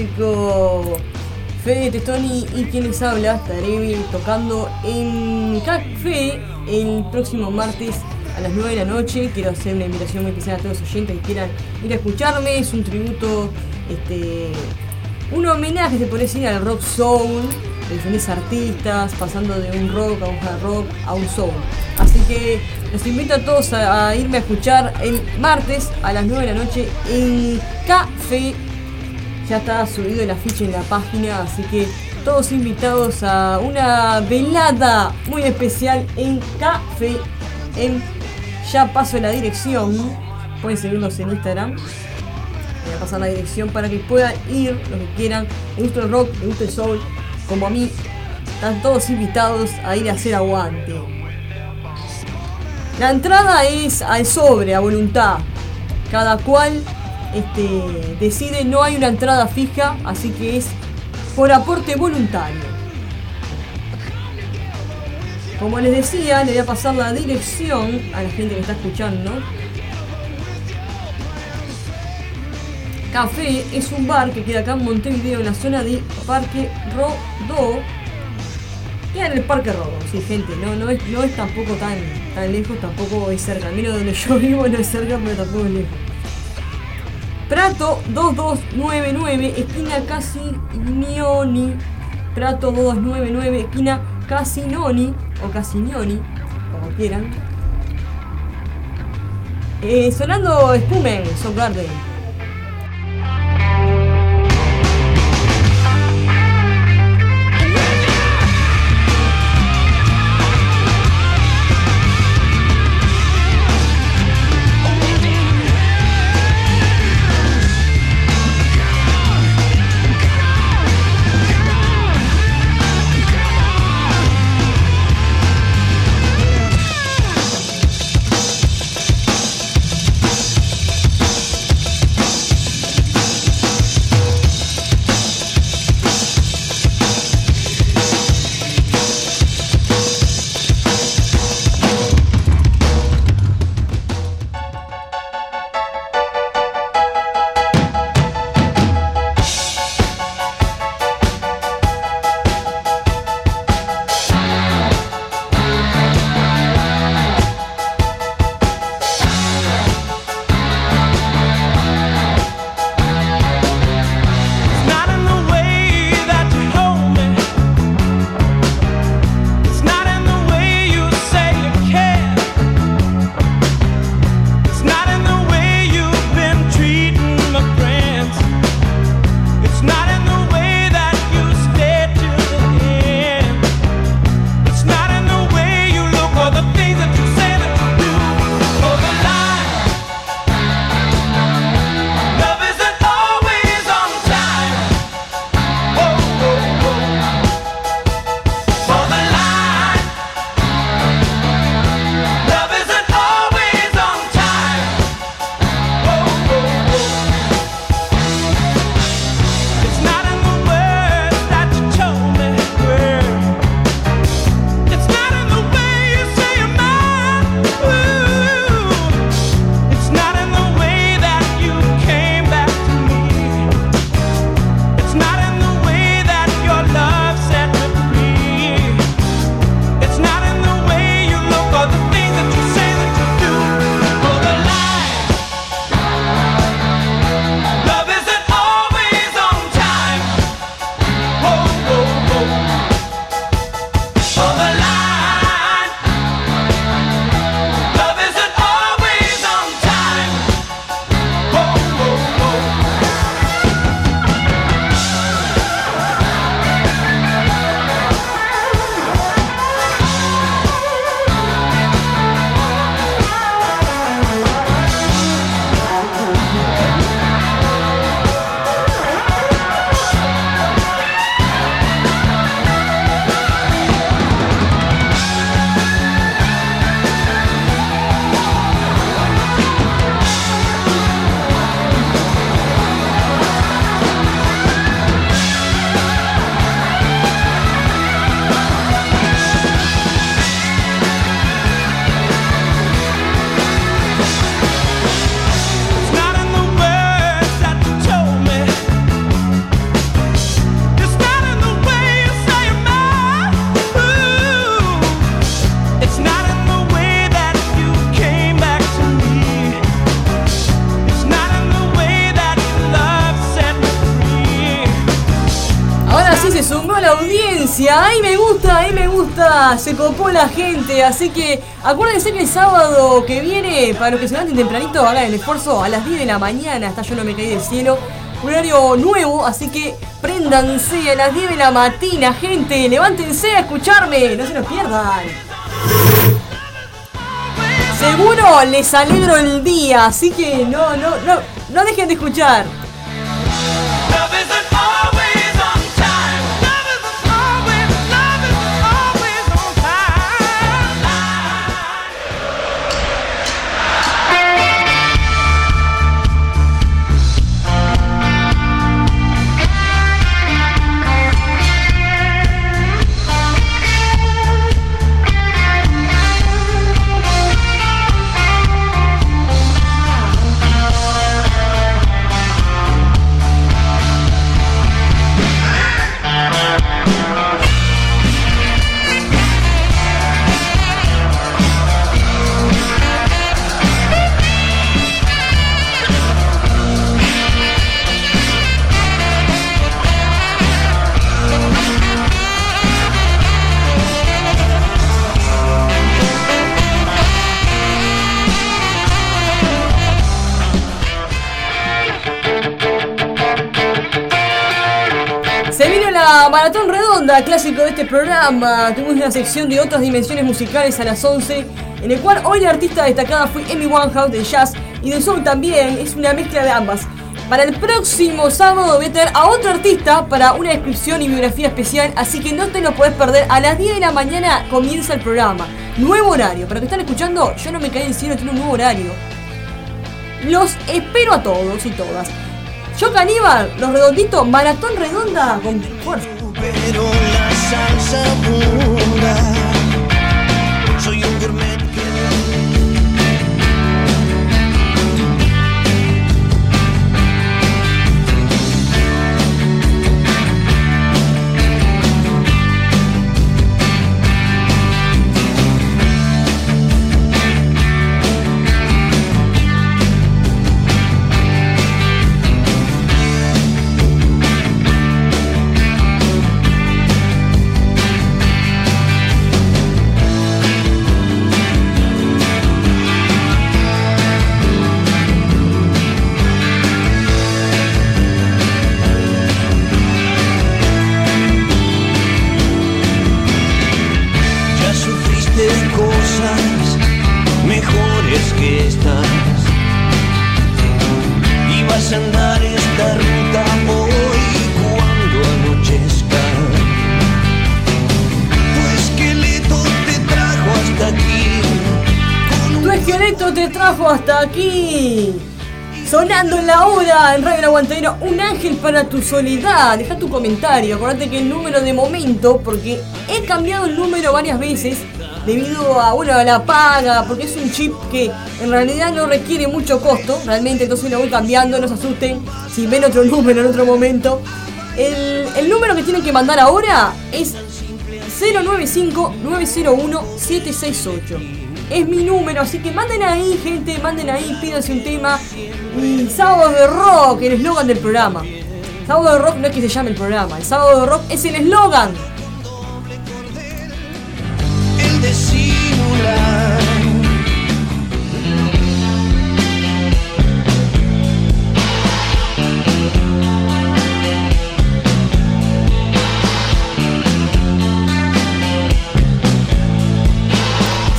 Electroacústico. Fede Testoni y quien les habla, estaré tocando en Café el próximo martes a las 9 de la noche. Quiero hacer una invitación muy especial a todos los oyentes que quieran ir a escucharme. Es un tributo, este, un homenaje, se puede decir, al rock soul, de diferentes artistas, pasando de un rock a un hard rock a un soul. Así que los invito a todos a, a irme a escuchar el martes a las 9 de la noche en Café ya está subido el afiche en la página, así que todos invitados a una velada muy especial en Café. En ya paso la dirección, pueden seguirnos en Instagram. Voy a pasar la dirección para que puedan ir los que quieran. Les gusta el rock, les gusta el soul, como a mí. Están todos invitados a ir a hacer aguante. La entrada es al sobre, a voluntad. Cada cual este, decide, no hay una entrada fija, así que es por aporte voluntario. Como les decía, le voy a pasar la dirección a la gente que está escuchando. Café es un bar que queda acá en Montevideo, en la zona de Parque Rodó. Queda en el Parque Rodó, sí, gente, no, no, es, no es tampoco tan, tan lejos, tampoco es cerca. Mira donde yo vivo no es cerca, pero tampoco es lejos. Prato 2299, esquina Casinoni. Prato 2299, esquina Casinoni o Casignoni, como quieran. Eh, sonando Spumen, Soul Garden. Se copó la gente. Así que acuérdense que el sábado que viene, para los que se levanten tempranito, hagan el esfuerzo a las 10 de la mañana. Hasta yo no me caí del cielo. Un horario nuevo, así que préndanse a las 10 de la mañana, gente. Levántense a escucharme. No se nos pierdan. Seguro les alegro el día, así que no, no, no, no dejen de escuchar. De este programa. Tuvimos una sección de otras dimensiones musicales a las 11, en el cual hoy la artista destacada fue Amy Winehouse de jazz y de soul también. Es una mezcla de ambas. Para el próximo sábado voy a traer a otro artista para una descripción y biografía especial, así que no te lo puedes perder. A las 10 de la mañana comienza el programa. Nuevo horario. Para que están escuchando, yo no me caí del cielo, tiene un nuevo horario. Los espero a todos y todas. Yo Caníbal, los redonditos, maratón redonda con fuerza. Pero la salsa para tu soledad. Deja tu comentario, acordate que el número de momento, porque he cambiado el número varias veces debido a, bueno, a la paga, porque es un chip que en realidad no requiere mucho costo, realmente, entonces lo voy cambiando, no se asusten si ven otro número en otro momento. El, el número que tienen que mandar ahora es 095-901-768. Es mi número, así que manden ahí, gente, manden ahí, pídanse un tema. Y de rock, el eslogan del programa. Sábado de rock no es que se llame el programa, el sábado de rock es el eslogan. el de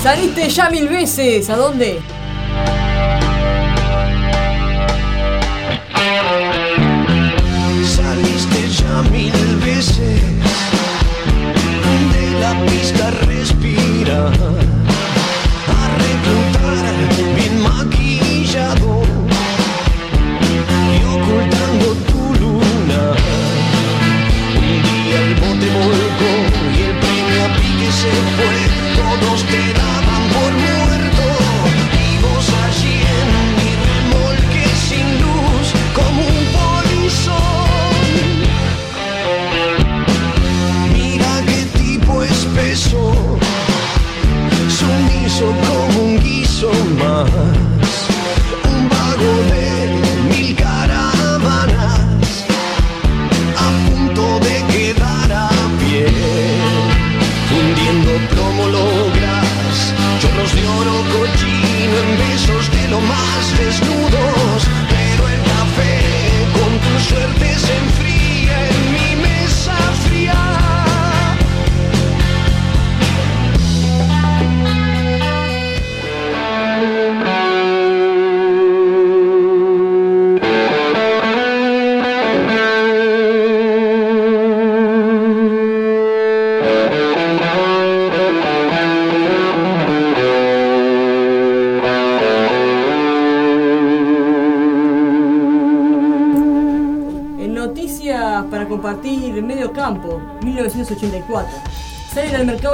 Saliste ya mil veces, ¿a dónde?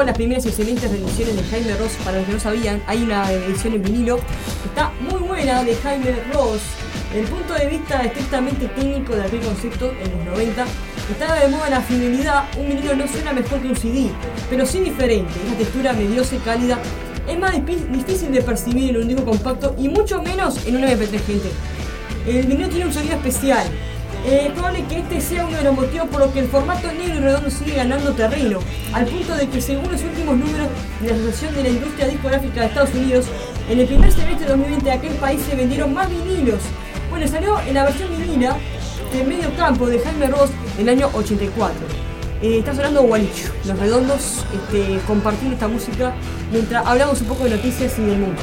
Las primeras excelentes reediciones de Jaime Ross. Para los que no sabían, hay una edición en vinilo que está muy buena de Jaime Ross. Desde el punto de vista estrictamente técnico de aquel concepto en los 90, estaba de moda la fidelidad. Un vinilo no suena mejor que un CD, pero sí diferente. Una textura mediosa y cálida es más difícil de percibir en un disco compacto y mucho menos en un MP3 gente. El vinilo tiene un sonido especial. Eh, probable que este sea uno de los motivos por los que el formato negro y redondo sigue ganando terreno, al punto de que según los últimos números de la Asociación de la Industria Discográfica de Estados Unidos, en el primer semestre de 2020 de aquel país se vendieron más vinilos. Bueno, salió en la versión vinila de medio campo de Jaime Ross en el año 84. Eh, está sonando Gualicho, los redondos, este, compartiendo esta música mientras hablamos un poco de noticias y del mundo.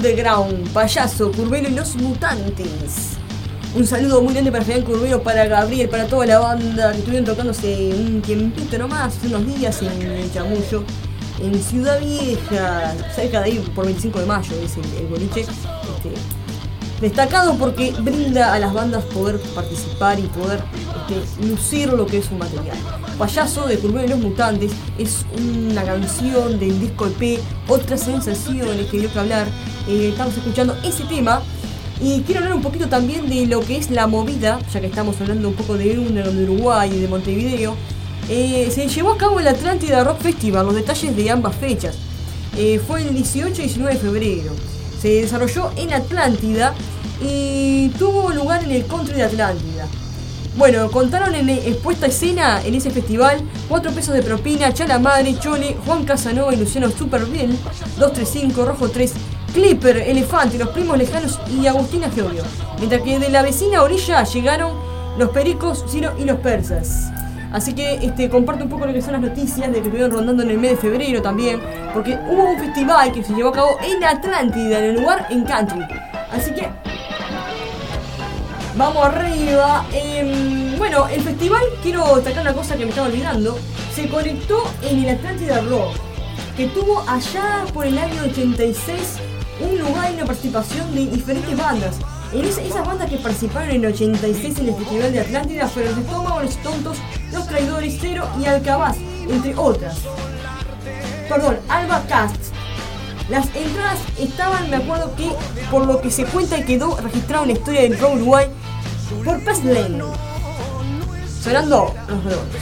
Underground, payaso, Curbelo y los mutantes. Un saludo muy grande para Fabián Curbelo, para Gabriel, para toda la banda que estuvieron tocándose un tiempito nomás, unos días en el Chamullo, en Ciudad Vieja, cerca de ahí por 25 de mayo, es el, el boliche. Este, destacado porque brinda a las bandas poder participar y poder este, lucir lo que es su material. Payaso de Curbelo y los Mutantes es una canción del disco EP, otras sensaciones que dio que hablar. Eh, estamos escuchando ese tema y quiero hablar un poquito también de lo que es la movida, ya que estamos hablando un poco de Uruguay y de Montevideo. Eh, se llevó a cabo el Atlántida Rock Festival, los detalles de ambas fechas. Eh, fue el 18 y 19 de febrero. Se desarrolló en Atlántida y tuvo lugar en el country de Atlántida. Bueno, contaron en expuesta escena en ese festival 4 pesos de propina, Chala Madre, Chole, Juan Casanova y Luciano Superbiel, 235, Rojo 3, Clipper, Elefante, Los Primos Lejanos y Agustina Georgio. Mientras que de la vecina orilla llegaron los Pericos, Ciro y los Persas. Así que este, comparto un poco lo que son las noticias de que estuvieron rondando en el mes de febrero también, porque hubo un festival que se llevó a cabo en Atlántida, en el lugar en country. Así que Vamos arriba. Em, bueno, el festival, quiero destacar una cosa que me estaba olvidando. Se conectó en el Atlántida Rock, que tuvo allá por el año 86 un lugar y una participación de diferentes bandas. En esa- esas bandas que participaron en el 86 en el Festival de Atlántida fueron Los Estómagos, Los Tontos, Los Traidores, Cero y Alcabaz, entre otras. Perdón, Alba Cast. Las entradas estaban, me acuerdo que, por lo que se cuenta quedó registrado en la historia del rock Uruguay, por Pest Lane. Sonando los redondos.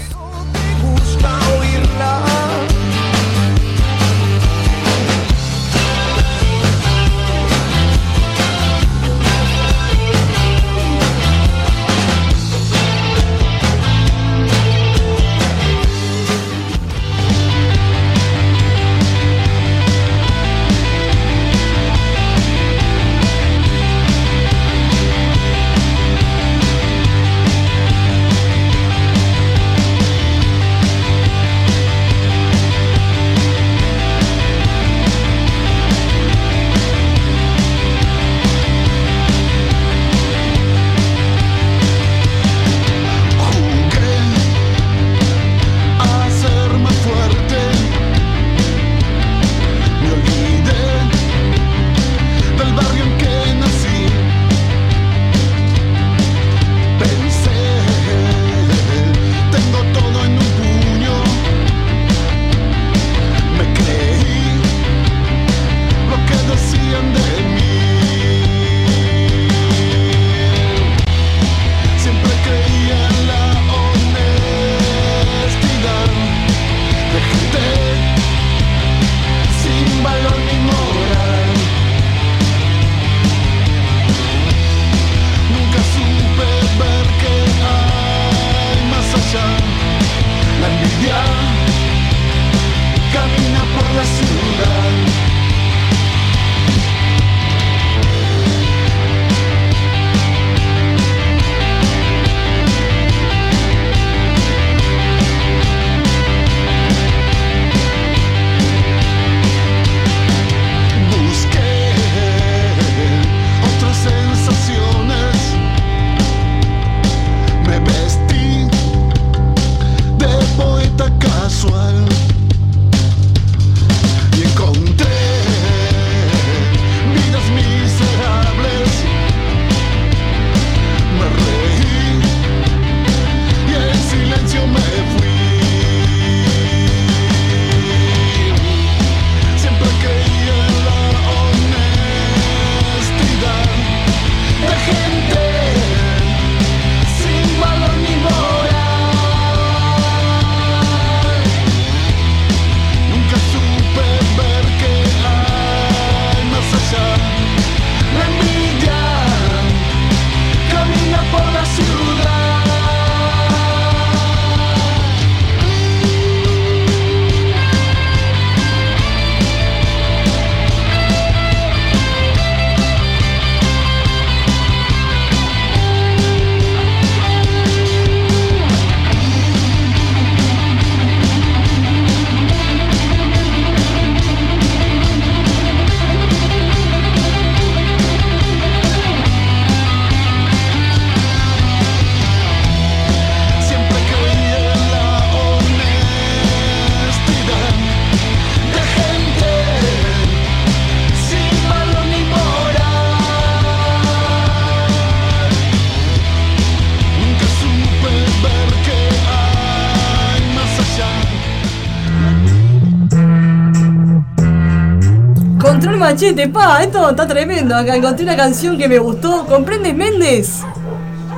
Machete, pa, esto está tremendo. Acá encontré una canción que me gustó. ¿Comprendes, Méndez?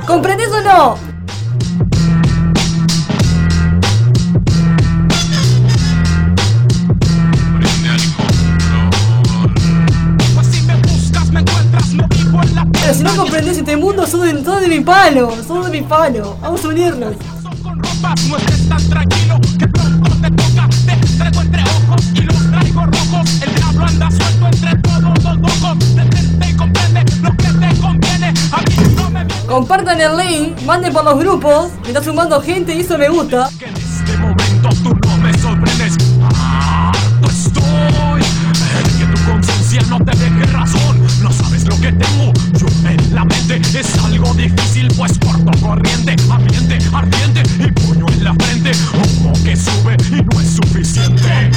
¿Comprendes o no? Pero si no comprendes este mundo, sos de, de mi palo, sos de mi palo. Vamos a unirnos. Diablo anda suelto entre todos los locos Detente y comprende lo que te conviene. A mí no me Compartan el link, manden por los grupos. Me está sumando gente y eso me gusta. este momento tú no me sorprendes. Harto estoy. De que tu conciencia no te deje razón. No sabes lo que tengo yo en la mente. Es algo difícil pues corto corriente. Ambiente ardiente y puño en la frente. Humo que sube y no es suficiente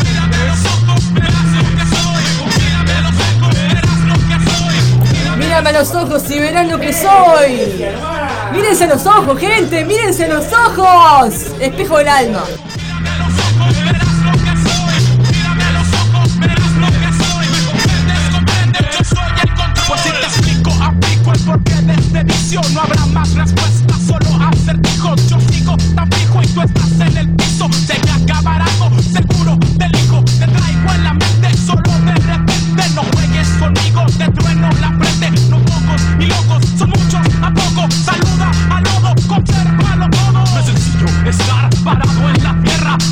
Mírame a los ojos y verán lo que soy. Mírense los ojos, gente, mírense a los ojos. Espejo del alma. Pues si te explico, aplico el porqué de este vicio No habrá más respuestas, solo acertijos Yo sigo tan fijo y tú estás en el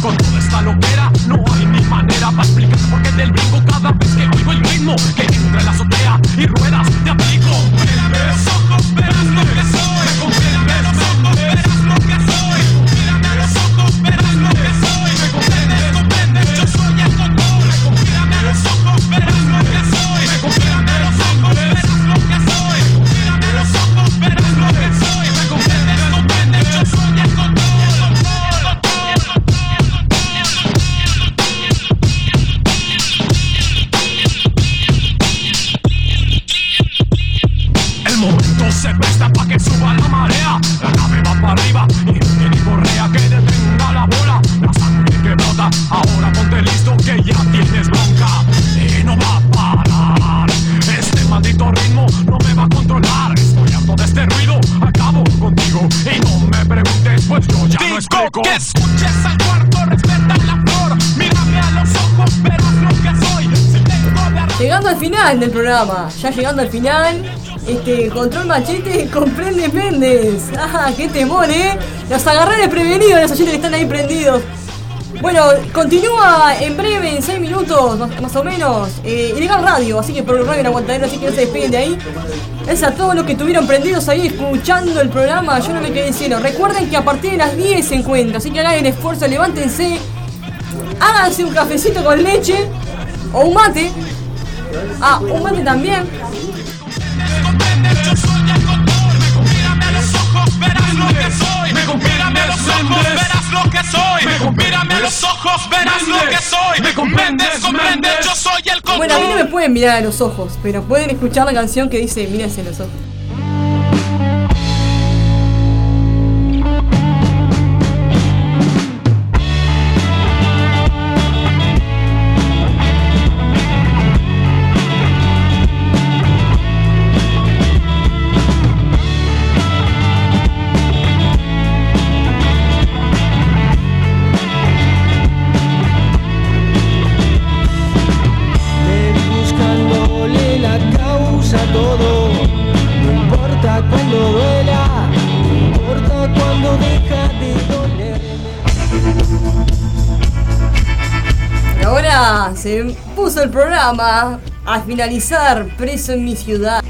Con toda esta loquera, no hay ni manera Para explicar por qué del brinco cada vez que oigo el ritmo Que entra en la azotea y ruedas te al final del programa, ya llegando al final, este control machete comprende Méndez. ¡Ah, qué temor, eh! Los agarré desprevenidos, los oyentes que están ahí prendidos. Bueno, continúa en breve, en 6 minutos, más, o menos, eh, Ilegal Radio, así que por el radio aguantadero, así que no se despeguen de ahí. Es a todos los que estuvieron prendidos ahí escuchando el programa, yo no me quedé cielo. Recuerden que a partir de las 10 se encuentra, así que hagan el esfuerzo, levántense, háganse un cafecito con leche o un mate. Ah, un mate también. Mírame a los ojos, verás lo que soy. Mírame a los ojos, verás lo que soy. Mírame los ojos, verás lo que soy. Me comprendes, comprendes, yo soy el Bueno, a mí no me pueden mirar a los ojos, pero pueden escuchar la canción que dice mírense a los ojos. Se puso el programa a finalizar Preso en mi ciudad.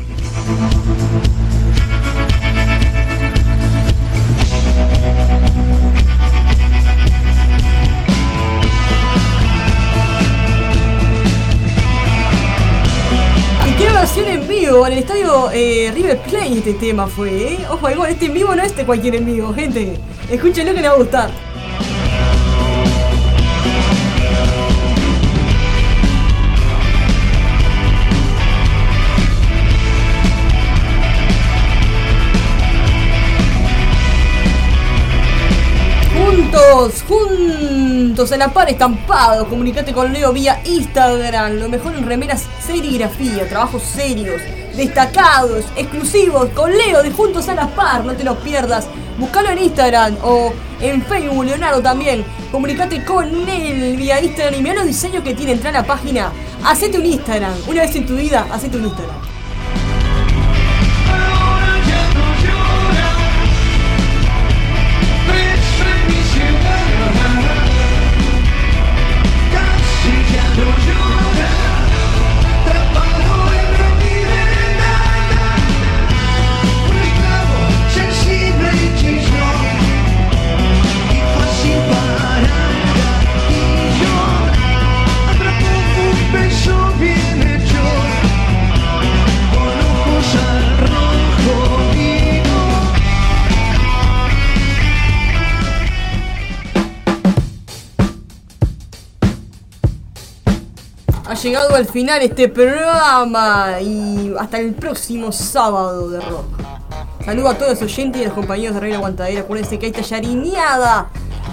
En vivo, en el estadio eh, River Plate este tema fue, ¿eh? Ojo, igual este en vivo no es este cualquier en vivo, gente. Escúchenlo que les va a gustar. Juntos, juntos. A la par estampado, comunicate con Leo vía Instagram, lo mejor en remeras serigrafía, trabajos serios, destacados, exclusivos, con Leo de Juntos a la par, no te lo pierdas. Buscalo en Instagram o en Facebook, Leonardo también. Comunicate con él vía Instagram y mira los diseños que tiene. Entra a la página, hacete un Instagram. Una vez en tu vida, hacete un Instagram. llegado al final este programa y hasta el próximo sábado de rock. Saludo a todos los oyentes y a los compañeros de Reina Aguantadera. Acuérdense que hay tallarineada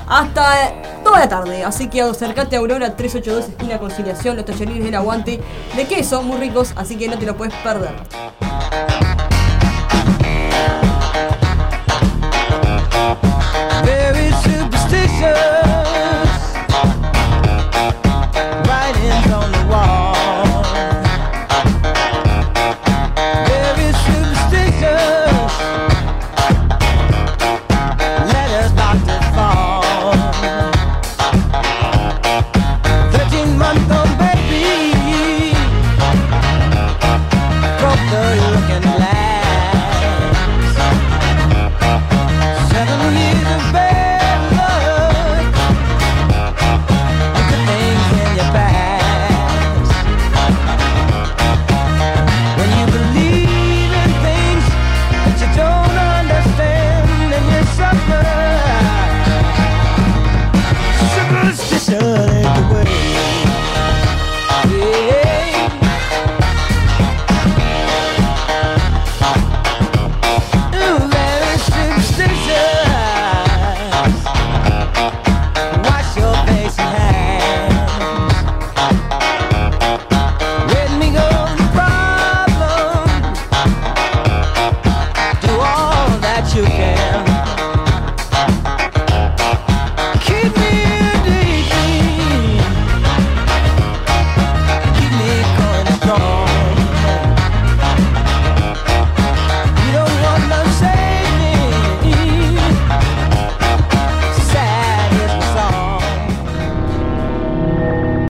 hasta toda la tarde. Así que acercate a Aurora 382 esquina Conciliación. Los tallarines del aguante de queso, muy ricos, así que no te lo puedes perder.